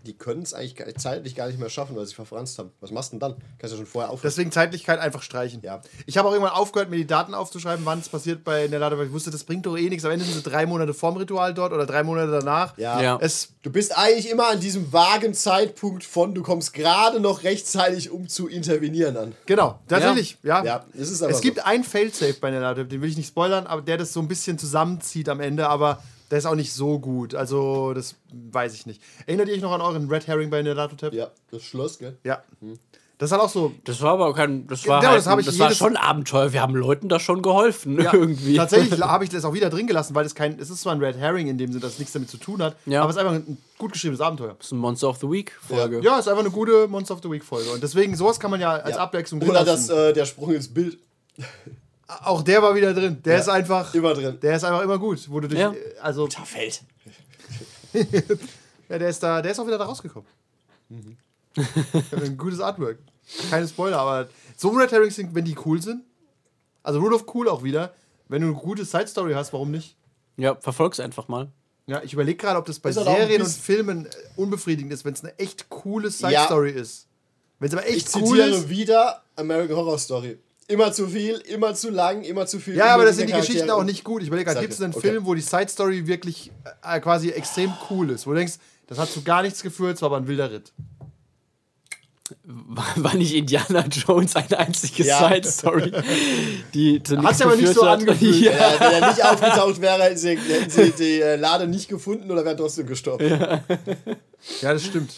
E: die können es eigentlich gar- zeitlich gar nicht mehr schaffen, weil sie sich verfranst haben. Was machst du denn dann? Kannst du ja schon vorher aufhören.
D: Deswegen Zeitlichkeit einfach streichen.
E: Ja.
D: Ich habe auch irgendwann aufgehört, mir die Daten aufzuschreiben, wann es passiert bei der Lade, weil ich wusste, das bringt doch eh nichts. Am Ende sind sie drei Monate vorm Ritual dort oder drei Monate danach.
E: Ja.
C: Ja.
D: Es,
E: Du bist eigentlich immer an diesem vagen Zeitpunkt von, du kommst gerade noch rechtzeitig, um zu intervenieren an.
D: genau, tatsächlich, ja.
E: Ja, das ist aber
D: es
E: so.
D: gibt einen Failsafe bei der Lade, den will ich nicht spoilern, aber der das so ein bisschen zusammenzieht am Ende, aber der ist auch nicht so gut. Also, das weiß ich nicht. Erinnert ihr euch noch an euren Red Herring bei Nelato-Tab?
E: Ja, das Schloss, gell?
D: Ja. Das ist halt auch so.
C: Das war aber kein. Das war,
D: Genau,
C: halt,
D: das ich
C: das war schon Abenteuer. Wir haben Leuten da schon geholfen.
D: Ja,
C: irgendwie.
D: Tatsächlich habe ich das auch wieder drin gelassen, weil es kein. Es ist zwar ein Red Herring in dem Sinne, dass es nichts damit zu tun hat,
C: Ja.
D: aber es ist einfach ein gut geschriebenes Abenteuer.
C: Das ist ein Monster of the Week Folge.
D: Ja, ist einfach eine gute Monster of the Week Folge. Und deswegen, sowas kann man ja als
E: Ja.
D: Abwechslung
E: Oder das, äh, der Sprung ins Bild.
D: Auch der war wieder drin. Der ist einfach.
E: Immer drin.
D: Der ist einfach immer gut. Wo du dich,
C: Ja.
D: Also,
E: fällt.
D: ja, der ist da, der ist auch wieder da rausgekommen.
E: Mhm.
D: ein gutes Artwork. Keine Spoiler, aber so Red Herrings sind, wenn die cool sind. Also Rule of Cool auch wieder. Wenn du eine gute Side Story hast, warum nicht?
C: Ja, verfolg's einfach mal.
D: Ja, ich überlege gerade, ob das bei
E: halt
D: Serien und Filmen äh, unbefriedigend ist, wenn es eine echt coole Side
E: Ja.
D: Story ist. Wenn es aber echt
E: Ich
D: cool
E: zitiere
D: ist.
E: wieder American Horror Story. Immer zu viel, immer zu lang, immer zu viel.
D: Ja, aber das sind die
E: unnötige
D: Geschichten
E: Charaktere.
D: auch nicht gut. Ich überlege gerade, gibt es einen
E: Okay.
D: Film, wo die Side Story wirklich äh, quasi extrem cool ist? Wo du denkst, das hat zu gar nichts geführt, es war aber ein wilder Ritt.
C: War, war nicht Indiana Jones eine einzige
E: Ja.
C: Side-Story, die zu
D: Hat
C: nichts
D: sich aber nicht so
C: hat?
D: angefühlt.
C: Ja.
E: Ja, wenn er nicht aufgetaucht wäre, hätten sie, hätten sie die äh, Lade nicht gefunden oder wären trotzdem gestorben. Ja.
D: Ja, das stimmt.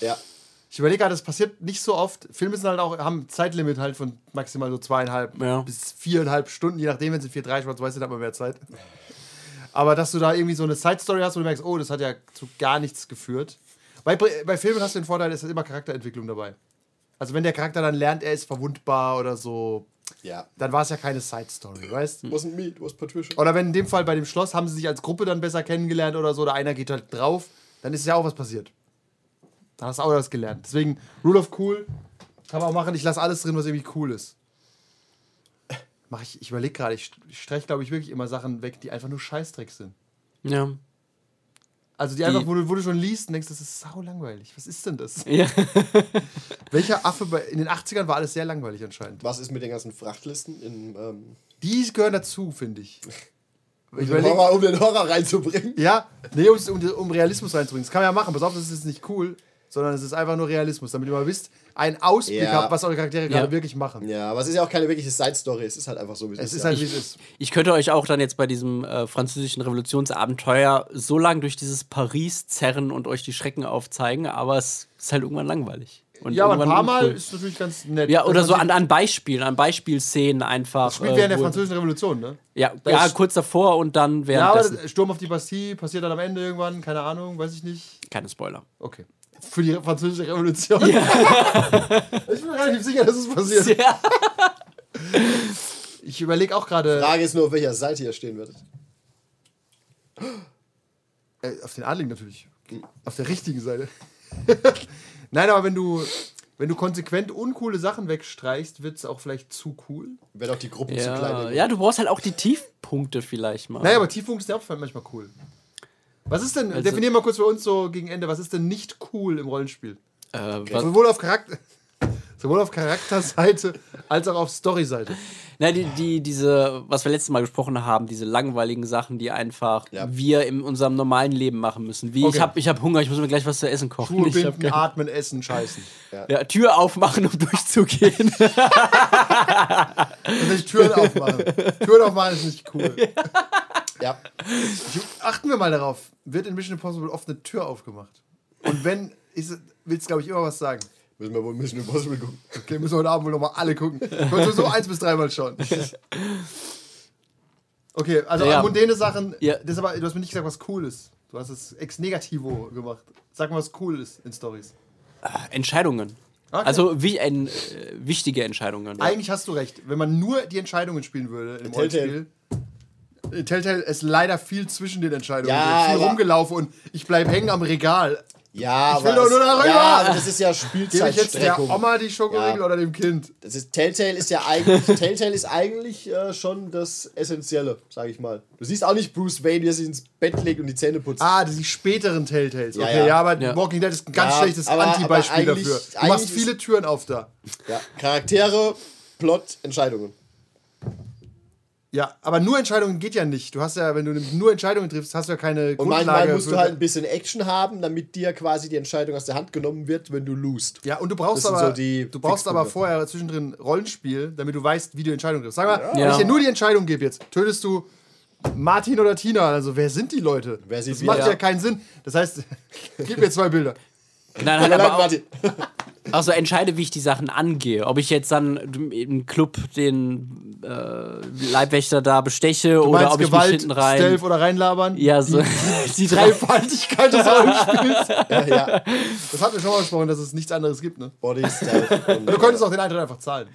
D: Ich überlege gerade, das passiert nicht so oft. Filme sind halt auch, haben ein Zeitlimit halt von maximal so zweieinhalb
C: Ja.
D: bis viereinhalb Stunden, je nachdem, wenn sie 4,3 schwarz weiß sind, hat man mehr Zeit. Aber dass du da irgendwie so eine Side-Story hast, wo du merkst, oh, das hat ja zu gar nichts geführt. Bei, bei Filmen hast du den Vorteil, es ist immer Charakterentwicklung dabei. Also wenn der Charakter dann lernt, er ist verwundbar oder so,
E: Ja.
D: dann war es ja keine Side-Story, weißt du?
E: Wasn't me, it was Patricia.
D: Oder wenn in dem Fall bei dem Schloss haben sie sich als Gruppe dann besser kennengelernt oder so, oder einer geht halt drauf, dann ist ja auch was passiert. Dann hast du auch was gelernt. Deswegen, Rule of Cool kann man auch machen. Ich lasse alles drin, was irgendwie cool ist. Mach ich, ich überlege gerade, ich streiche, glaube ich, wirklich immer Sachen weg, die einfach nur Scheißdreck sind.
C: Ja.
D: Also die, einfach, wo du, wo du schon liest und denkst, das ist sau langweilig. Was ist denn das?
C: Ja.
D: Welcher Affe bei, in den 80ern war alles sehr langweilig anscheinend.
E: Was ist mit den ganzen Frachtlisten in, ähm,
D: Die gehören dazu, finde ich.
E: um, den Horror, um den Horror reinzubringen?
D: ja, nee, um, um, um Realismus reinzubringen. Das kann man ja machen. Pass auf, das ist nicht cool, sondern es ist einfach nur Realismus, damit ihr mal wisst, einen Ausblick
E: Ja.
D: habt, was eure Charaktere gerade
C: Ja.
D: wirklich machen.
E: Ja, aber es ist ja auch keine wirkliche Side-Story. Es ist halt einfach so, wie es,
D: Es
E: ist.
D: halt, wie es ist.
C: Ich könnte euch auch dann jetzt bei diesem äh, französischen Revolutionsabenteuer so lang durch dieses Paris zerren und euch die Schrecken aufzeigen, aber es ist halt irgendwann langweilig. Und
D: Ja, aber ein paar Mal
C: uncool.
D: ist natürlich ganz nett.
C: Ja, oder so an, an Beispielen, an Beispielszenen einfach.
D: Das spielt während der
C: wo-
D: Französischen Revolution, ne?
C: Ja,
D: Da
C: ja, kurz davor und dann
D: Ja, aber das- Sturm auf die Bastille passiert dann am Ende irgendwann, keine Ahnung, weiß ich nicht.
C: Keine Spoiler.
D: Okay. Für die Französische Revolution. ich bin mir relativ sicher, dass es passiert.
C: Ja.
D: Ich überlege auch gerade.
E: Frage ist nur, auf welcher Seite ihr stehen werdet.
D: Äh, auf den Adligen natürlich. Auf der richtigen Seite. Nein, aber wenn du, wenn du konsequent uncoole Sachen wegstreichst, wird es auch vielleicht zu cool.
E: Wenn auch die Gruppen zu klein
C: Ja.
E: werden.
C: ja, du brauchst halt auch die Tiefpunkte vielleicht mal.
D: Naja, aber Tiefpunkt ist ja auch manchmal cool. Was ist denn,
C: Also-
D: definier mal kurz für uns so gegen Ende, was ist denn nicht cool im Rollenspiel?
C: äh, was,
D: Sowohl auf Charakter. Sowohl auf Charakterseite als auch auf Storyseite.
C: na, die, die, diese, was wir letztes Mal gesprochen haben, diese langweiligen Sachen, die einfach
E: Ja.
C: wir in unserem normalen Leben machen müssen. Wie
D: Okay.
C: ich habe ich hab Hunger, ich muss mir gleich was zu essen kochen.
D: Schuhe
C: ich
D: binden,
C: kein-
D: atmen, essen, scheißen.
C: ja, Tür aufmachen, um durchzugehen.
D: Und nicht Türen aufmachen. Türen aufmachen ist nicht cool.
E: Ja.
D: Achten wir mal darauf. Wird in Mission Impossible oft eine Tür aufgemacht? Und wenn, willst du, glaube ich, immer was sagen.
E: Müssen wir wohl Mission Impossible gucken.
D: Okay, müssen wir heute Abend wohl nochmal alle gucken. Ich wollte so eins bis dreimal schauen. Okay, also
C: Ja.
D: mundane Sachen.
C: Ja.
D: Das aber, du hast mir nicht gesagt, was cool ist. Du hast es ex negativo gemacht. Sag mal, was cool ist in Stories.
C: Entscheidungen.
D: Okay.
C: Also wie ein, äh, wichtige Entscheidungen. Ja.
D: Eigentlich hast du recht. Wenn man nur die Entscheidungen spielen würde im
E: Telltale.
D: Rollenspiel. In Telltale ist leider viel zwischen den Entscheidungen.
E: Ja,
D: viel rumgelaufen und ich bleibe hängen am Regal.
E: Ja,
D: Ich will
E: aber
D: doch nur darüber.
E: Ja, aber das ist ja
D: Gebe ich jetzt der. Oma die Schokoriegel
E: Ja.
D: oder dem Kind?
E: Das ist, Telltale ist ja eigentlich, Telltale ist eigentlich äh, schon das Essentielle, sag ich mal. Du siehst auch nicht Bruce Wayne, wie er sich ins Bett legt und die Zähne putzt.
D: Ah, die späteren Telltales.
E: Ja,
D: Okay,
E: ja.
D: ja, aber
C: Ja.
D: Walking Dead ist ein ganz
E: Ja,
D: schlechtes Anti-Beispiel dafür. Du machst viele Türen auf da.
E: Ja. Charaktere, Plot, Entscheidungen.
D: Ja, aber nur Entscheidungen geht ja nicht. Du hast ja, wenn du nur Entscheidungen triffst, hast du ja keine
E: Und manchmal
D: Grundlage.
E: musst
D: für-
E: du halt ein bisschen Action haben, damit dir quasi die Entscheidung aus der Hand genommen wird, wenn du loost.
D: ja, und du brauchst
E: Das
D: aber,
E: so die
D: du brauchst aber vorher zwischendrin Rollenspiel, damit du weißt, wie du Entscheidungen triffst. Sag mal, wenn
C: Ja.
D: ich dir nur die Entscheidung gebe jetzt, tötest du Martin oder Tina? Also wer sind die Leute?
E: Wer sieht
D: das
E: wie?
D: macht ja.
C: Ja.
D: keinen Sinn. Das heißt, gib mir zwei Bilder.
C: Nein, halt
E: Nein,
C: aber auch,
E: Martin.
C: auch so entscheide, wie ich die Sachen angehe. Ob ich jetzt dann im Club den äh, Leibwächter da besteche
D: Du
C: oder ob ich mich
D: Gewalt,
C: hinten rein.
D: Stealth oder reinlabern?
C: Ja, so. Die, drei.
D: Dreifaltigkeit des Rollenspiels.
E: Ja, ja.
D: Das hatten wir schon mal gesprochen, dass es nichts anderes gibt, ne?
E: Body Stealth.
D: Du könntest auch den Eintritt einfach zahlen.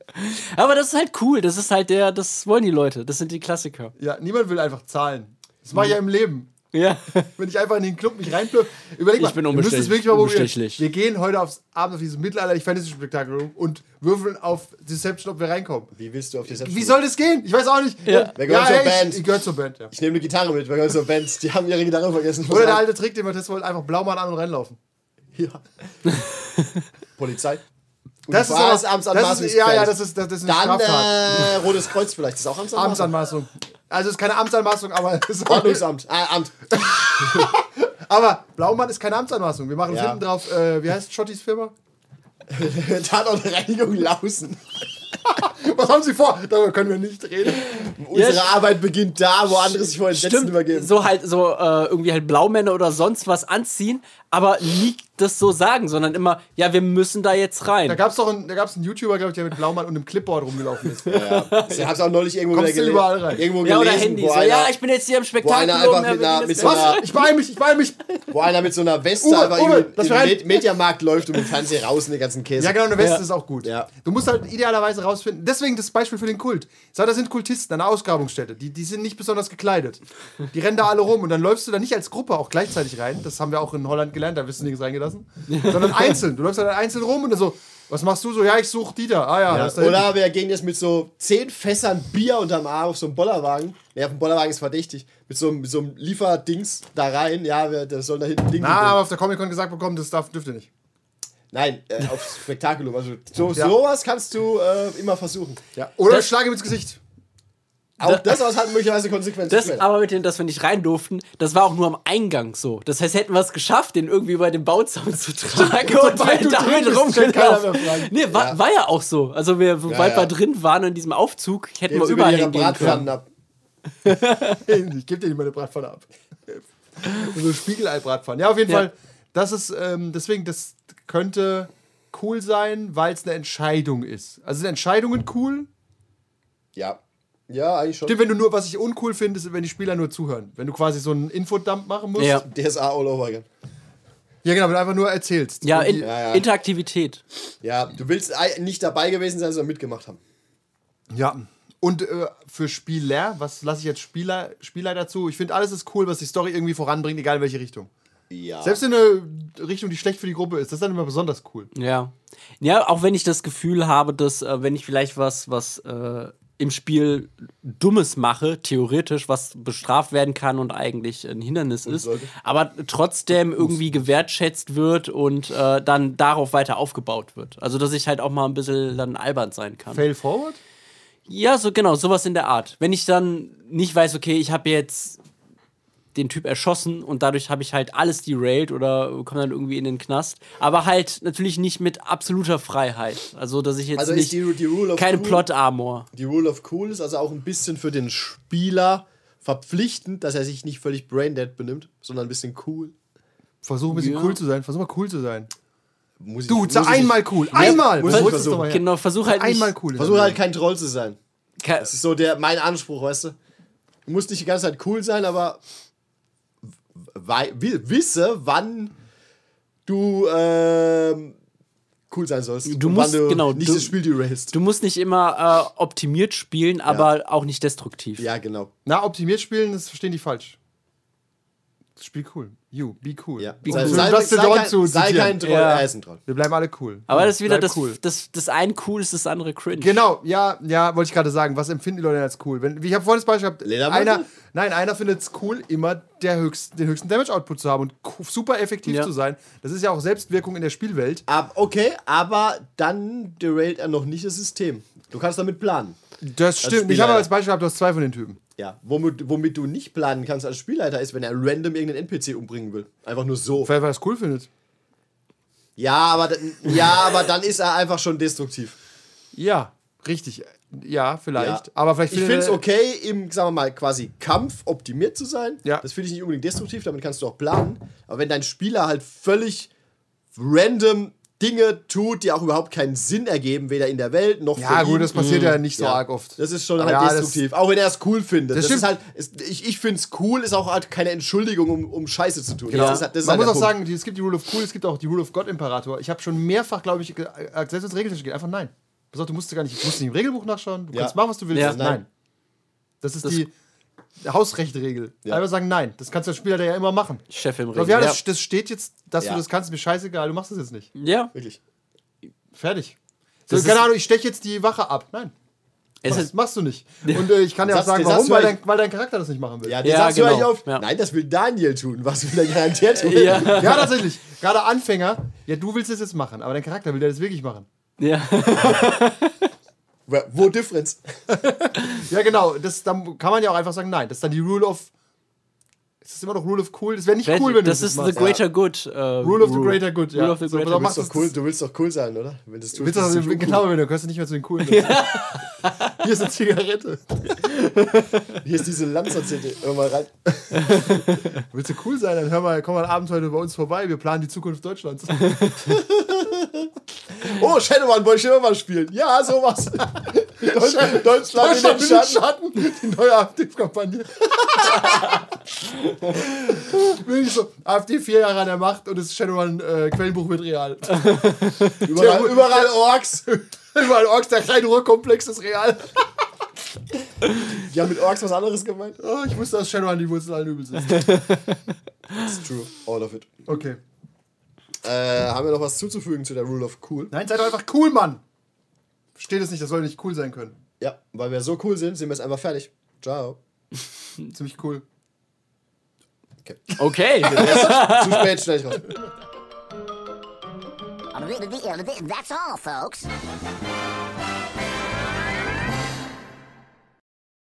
C: Aber das ist halt cool. Das ist halt der, das wollen die Leute. Das sind die Klassiker.
D: Ja, niemand will einfach zahlen. Das mache ich ja im Leben.
C: Ja.
D: Wenn ich einfach in den Club mich reinplöpfe. Überleg mal,
C: Ich bin
D: wir müssen es
C: unbestech-
D: wirklich mal probieren.
C: unbestechlich.
D: Wir gehen heute aufs Abend auf dieses mittelalterliche Fantasy-Spektakel und würfeln auf Deception, ob wir reinkommen.
E: Wie willst du auf die Selbst
D: Wie soll das gehen? Ich weiß auch nicht.
C: Ja.
E: Wer gehört zur
D: ey,
E: Band?
D: Ich, ich gehöre zur Band, ja.
E: Ich nehme eine Gitarre mit, wir gehören zur Band. Die haben ihre Gitarre vergessen.
D: Oder der alte Trick, den wir testen wollten, einfach Blaumann an und reinlaufen.
E: Ja.
D: Das
E: Polizei.
D: ist,
E: Uniform-
D: aber,
E: das ist Amtsanmaßung.
D: das ist, ja, ja, das ist, das ist eine
E: Dann
D: Straftat.
E: äh, Rotes Kreuz vielleicht. Das ist auch Amtsanmaßung.
D: Amtsanmaßung. Also es ist keine Amtsanmaßung, aber es ist
E: Ordnungsamt. Ah, Amt.
D: Aber Blaumann ist keine Amtsanmaßung. Wir machen
E: Ja.
D: hinten drauf, äh, wie heißt Schottis Firma?
E: Tatortreinigung Lausen.
D: Was haben Sie vor? Darüber können wir nicht reden.
E: Unsere
C: Ja,
E: Arbeit beginnt da, wo andere sich vor den Sätzen übergeben.
C: so halt so äh, irgendwie halt Blaumänner oder sonst was anziehen, aber nie das so sagen, sondern immer, ja, wir müssen da jetzt rein.
D: Da gab es doch einen, da gab's einen YouTuber, glaube ich, der mit Blaumann und einem Clipboard rumgelaufen ist.
E: Ja. Ich hab's auch neulich irgendwo
D: Kommst
E: wieder
D: überall rein?
E: Irgendwo
C: ja, oder
E: gelesen,
C: Handy.
E: wo,
C: So,
E: einer,
C: ja, ich bin jetzt hier im Spektakel.
E: einer einfach mit einer- mit so einer-
D: Ich beeil mich, ich beeil mich.
E: wo einer mit so einer Weste
D: Uwe,
E: einfach
D: Uwe,
E: im,
D: lass
E: im
D: mich rein.
E: Med Mediamarkt läuft und mit Fernseher raus und den ganzen Käse.
D: Ja, genau, eine Weste
C: Ja.
D: ist auch gut.
E: Ja.
D: Du musst halt idealerweise rausfinden. Deswegen das Beispiel für den Kult. Sag, da sind Kultisten an einer Ausgrabungsstätte. Die, die sind nicht besonders gekleidet. Die rennen da alle rum und dann läufst du da nicht als Gruppe auch gleichzeitig rein. Das haben wir auch in Holland gelernt, da wirst du nirgends reingelassen. Sondern einzeln. Du läufst dann einzeln rum und dann so, was machst du so? Ja, ich suche die da. Ah ja,
E: Ja,
D: hinten.
E: oder wir gehen jetzt mit so zehn Fässern Bier unterm Arm auf so einem Bollerwagen. Ja, auf dem Bollerwagen ist verdächtig. Mit so, einem- mit so einem Lieferdings da rein. Ja, wir, das soll da hinten liegen.
D: Na, aber auf der Comic-Con gesagt bekommen, das darf, dürfte nicht.
E: Nein, äh, aufs Spektakulum. Also so,
D: Ja.
E: sowas kannst du äh, immer versuchen.
D: Ja. Oder
C: Das-
D: ich schlage ihm ins Gesicht.
E: Auch das aus hat möglicherweise Konsequenzen.
C: Das aber mit dem, dass wir nicht rein durften, das war auch nur am Eingang so. Das heißt, hätten wir es geschafft, den irgendwie über den Bauzaun zu tragen und wir
D: drin
C: damit rumgelaufen. Nee, war,
E: Ja.
C: war ja auch so. Also wir, sobald
E: ja.
C: wir drin waren in diesem Aufzug, hätten wir
E: Jetzt über
C: überall hingehen können.
E: ab.
D: ich gebe dir nicht meine Bratpfanne ab. so Spiegelei-Bratpfanne. Ja, auf jeden
C: Ja.
D: Fall. Das ist, ähm, deswegen, das könnte cool sein, weil es eine Entscheidung ist. Also sind Entscheidungen cool.
E: Ja. Ja, eigentlich schon.
D: Stimmt, wenn du nur, was ich uncool finde, ist, wenn die Spieler nur zuhören. Wenn du quasi so einen Infodump machen musst.
C: Ja.
E: DSA all over again.
D: Ja, genau, wenn du einfach nur erzählst.
C: Ja, in,
E: Ja, ja.
C: Interaktivität.
E: Ja, du willst nicht dabei gewesen sein, sondern mitgemacht haben.
D: ja. Und äh, für Spieler, was lasse ich jetzt Spieler, Spieler dazu? Ich finde, alles ist cool, was die Story irgendwie voranbringt, egal in welche Richtung.
E: Ja.
D: Selbst in eine Richtung, die schlecht für die Gruppe ist, das ist dann immer besonders cool.
C: Ja. Ja, auch wenn ich das Gefühl habe, dass, äh, wenn ich vielleicht was, was äh, im Spiel Dummes mache, theoretisch, was bestraft werden kann und eigentlich ein Hindernis ist,
E: sollte.
C: aber trotzdem irgendwie gewertschätzt wird und äh, dann darauf weiter aufgebaut wird. Also, dass ich halt auch mal ein bisschen dann albern sein kann.
D: Fail forward?
C: Ja, so genau, sowas in der Art. Wenn ich dann nicht weiß, okay, ich habe jetzt den Typ erschossen und dadurch habe ich halt alles derailed oder komme dann irgendwie in den Knast. Aber halt natürlich nicht mit absoluter Freiheit. Also, dass ich jetzt
E: Also
C: nicht
E: die, die Rule of
C: keine
E: Cool,
C: Plot-Armor.
E: Die Rule of Cool ist also auch ein bisschen für den Spieler verpflichtend, dass er sich nicht völlig braindead benimmt, sondern ein bisschen cool.
D: Versuch ein bisschen
C: Ja.
D: cool zu sein. Versuch mal cool zu sein.
E: Muss ich-
D: Du,
E: muss
D: sag
E: ich-
D: einmal cool. Einmal!
E: muss
D: Wo
E: ich
D: her?
C: Genau, versuch halt nicht.
D: Einmal cool.
E: Versuche halt kein Troll zu sein.
C: Ke-
E: Das ist so der, mein Anspruch, weißt du? Du musst nicht die ganze Zeit cool sein, aber wisse, wann du ähm, cool sein sollst.
C: Du musst-
E: wann du
C: genau,
E: nicht
C: du-
E: das Spiel derailst.
C: Du musst nicht immer äh, optimiert spielen, aber auch nicht destruktiv.
E: Ja, genau.
D: Na, optimiert spielen, das verstehen die falsch. Spiel cool. You, be cool.
E: Ja. Sei,
C: cool.
E: sei,
D: Das
E: sei,
D: Dodon
E: kein,
D: zu
E: sei kein Troll,
C: Ja.
E: er ist ein Troll.
D: Wir bleiben alle cool.
C: Aber
D: Ja,
C: das ist wieder das,
D: cool.
C: das, das eine cool ist, das andere cringe.
D: Genau, ja, ja, wollte ich gerade sagen. Was empfinden die Leute denn als cool? Wenn, wie ich habe vorhin das Beispiel gehabt, einer, nein, einer findet es cool, immer der höchst, den höchsten Damage-Output zu haben und super effektiv
C: Ja.
D: zu sein. Das ist ja auch Selbstwirkung in der Spielwelt.
E: Ab, okay, aber dann derailt er noch nicht das System. Du kannst damit planen.
D: Das stimmt. Ich habe aber als Beispiel gehabt, du hast zwei von den Typen.
E: Ja, womit, womit du nicht planen kannst als Spielleiter ist, wenn er random irgendeinen NPC umbringen will. Einfach nur so.
D: Wer das cool findet.
E: Ja, aber, dann- ja, aber dann ist er einfach schon destruktiv.
D: Ja, richtig. Ja, vielleicht.
E: Ja.
D: Aber vielleicht
E: Ich finde es
D: er-
E: okay, im, sagen wir mal, quasi Kampf optimiert zu sein.
D: Ja.
E: Das finde ich nicht unbedingt destruktiv, damit kannst du auch planen. Aber wenn dein Spieler halt völlig random Dinge tut, die auch überhaupt keinen Sinn ergeben, weder in der Welt noch
D: Ja,
E: für ihn.
D: gut, das passiert ja nicht so
E: Ja.
D: arg oft.
E: Das ist schon
D: Aber
E: halt
D: ja, das-
E: destruktiv. auch wenn er es cool findet.
D: Das
E: Das, ist
D: stimmt.
E: halt, ist, ich ich finde es cool, ist auch halt keine Entschuldigung, um, um Scheiße zu tun.
D: Genau.
E: Das ist, halt- das ist
D: Man
E: halt
D: muss auch
E: Punkt.
D: sagen, die- es gibt die Rule of Cool, es gibt auch die Rule of God Imperator. Ich habe schon mehrfach, glaube ich, äh, selbst wenn es regeltechnisch geht, einfach nein. Pass auf, du musst gar nicht, du musst nicht im Regelbuch nachschauen, du
E: Ja.
D: kannst machen, was du willst.
C: Ja.
D: Das ist nein. Das ist die Hausrechtregel.
E: Ja.
D: Einfach sagen nein. Das kannst der Spieler ja immer machen.
C: Chef im Ring.
D: ja, das, das steht jetzt, dass
E: Ja.
D: du das kannst, mir scheißegal, du machst das jetzt nicht.
C: ja.
E: Wirklich.
D: Fertig. So, keine Ahnung, ich steche jetzt die Wache ab. Nein.
C: Es
D: Das machst du nicht. Und äh, ich kann dir auch sagen, warum, weil dein, weil dein Charakter das nicht machen will.
E: Ja, den
C: Ja,
E: sagst du
C: genau.
E: eigentlich oft.
C: Ja.
E: Nein, das will Daniel tun. Was will er garantiert tun?
C: ja.
D: Ja, tatsächlich. Gerade Anfänger, ja, du willst es jetzt machen, aber dein Charakter will der das wirklich machen.
C: ja.
E: Wo- Difference?
D: Ja, genau. Das, dann kann man ja auch einfach sagen, nein. Das ist dann die Rule of Es ist immer noch Rule of Cool. Das wäre nicht cool, wenn
C: das
D: du
C: ist
D: das
C: the
D: machst.
C: greater good. Äh,
D: Rule of the greater good, ja.
C: Rule of the
D: So,
C: greater
D: machst
E: Du, bist doch cool, du willst doch cool sein, oder? Wenn das tust,
D: Willst das,
E: du nicht
D: genau, wenn du gehörst du nicht mehr zu den Coolen. Hier ist eine Zigarette.
E: Hier ist diese Lanzer-CD. Hör mal rein.
D: Willst du cool sein, dann hör mal, komm mal abends heute bei uns vorbei. Wir planen die Zukunft Deutschlands.
E: Oh, Shadowrun wollte ich immer mal spielen. Ja, sowas. Deutschland, Deutschland
D: Deutschland in den
E: Schatten.
D: Schatten. Die neue AfD-Kampagne. Wirklich so, AfD vier Jahre an der Macht und das Shadowrun äh, wird real.
E: Überall, überall Orks.
D: Überall Orks, der kleine Ruhrkomplex ist real.
E: Die haben mit Orks was anderes gemeint.
D: Oh, ich wusste, dass Shadowrun die Wurzel allen Übels ist.
E: That's true. All of it.
D: Okay.
E: Äh, haben wir noch was zuzufügen zu der Rule of Cool?
D: Nein, seid doch einfach cool, Mann. Versteht es nicht, das soll nicht cool sein können.
E: Ja, weil wir so cool sind, sind wir jetzt einfach fertig. Ciao.
D: Ziemlich cool.
C: Okay.
E: Zu spät, schnell ich raus.
F: That's all, folks.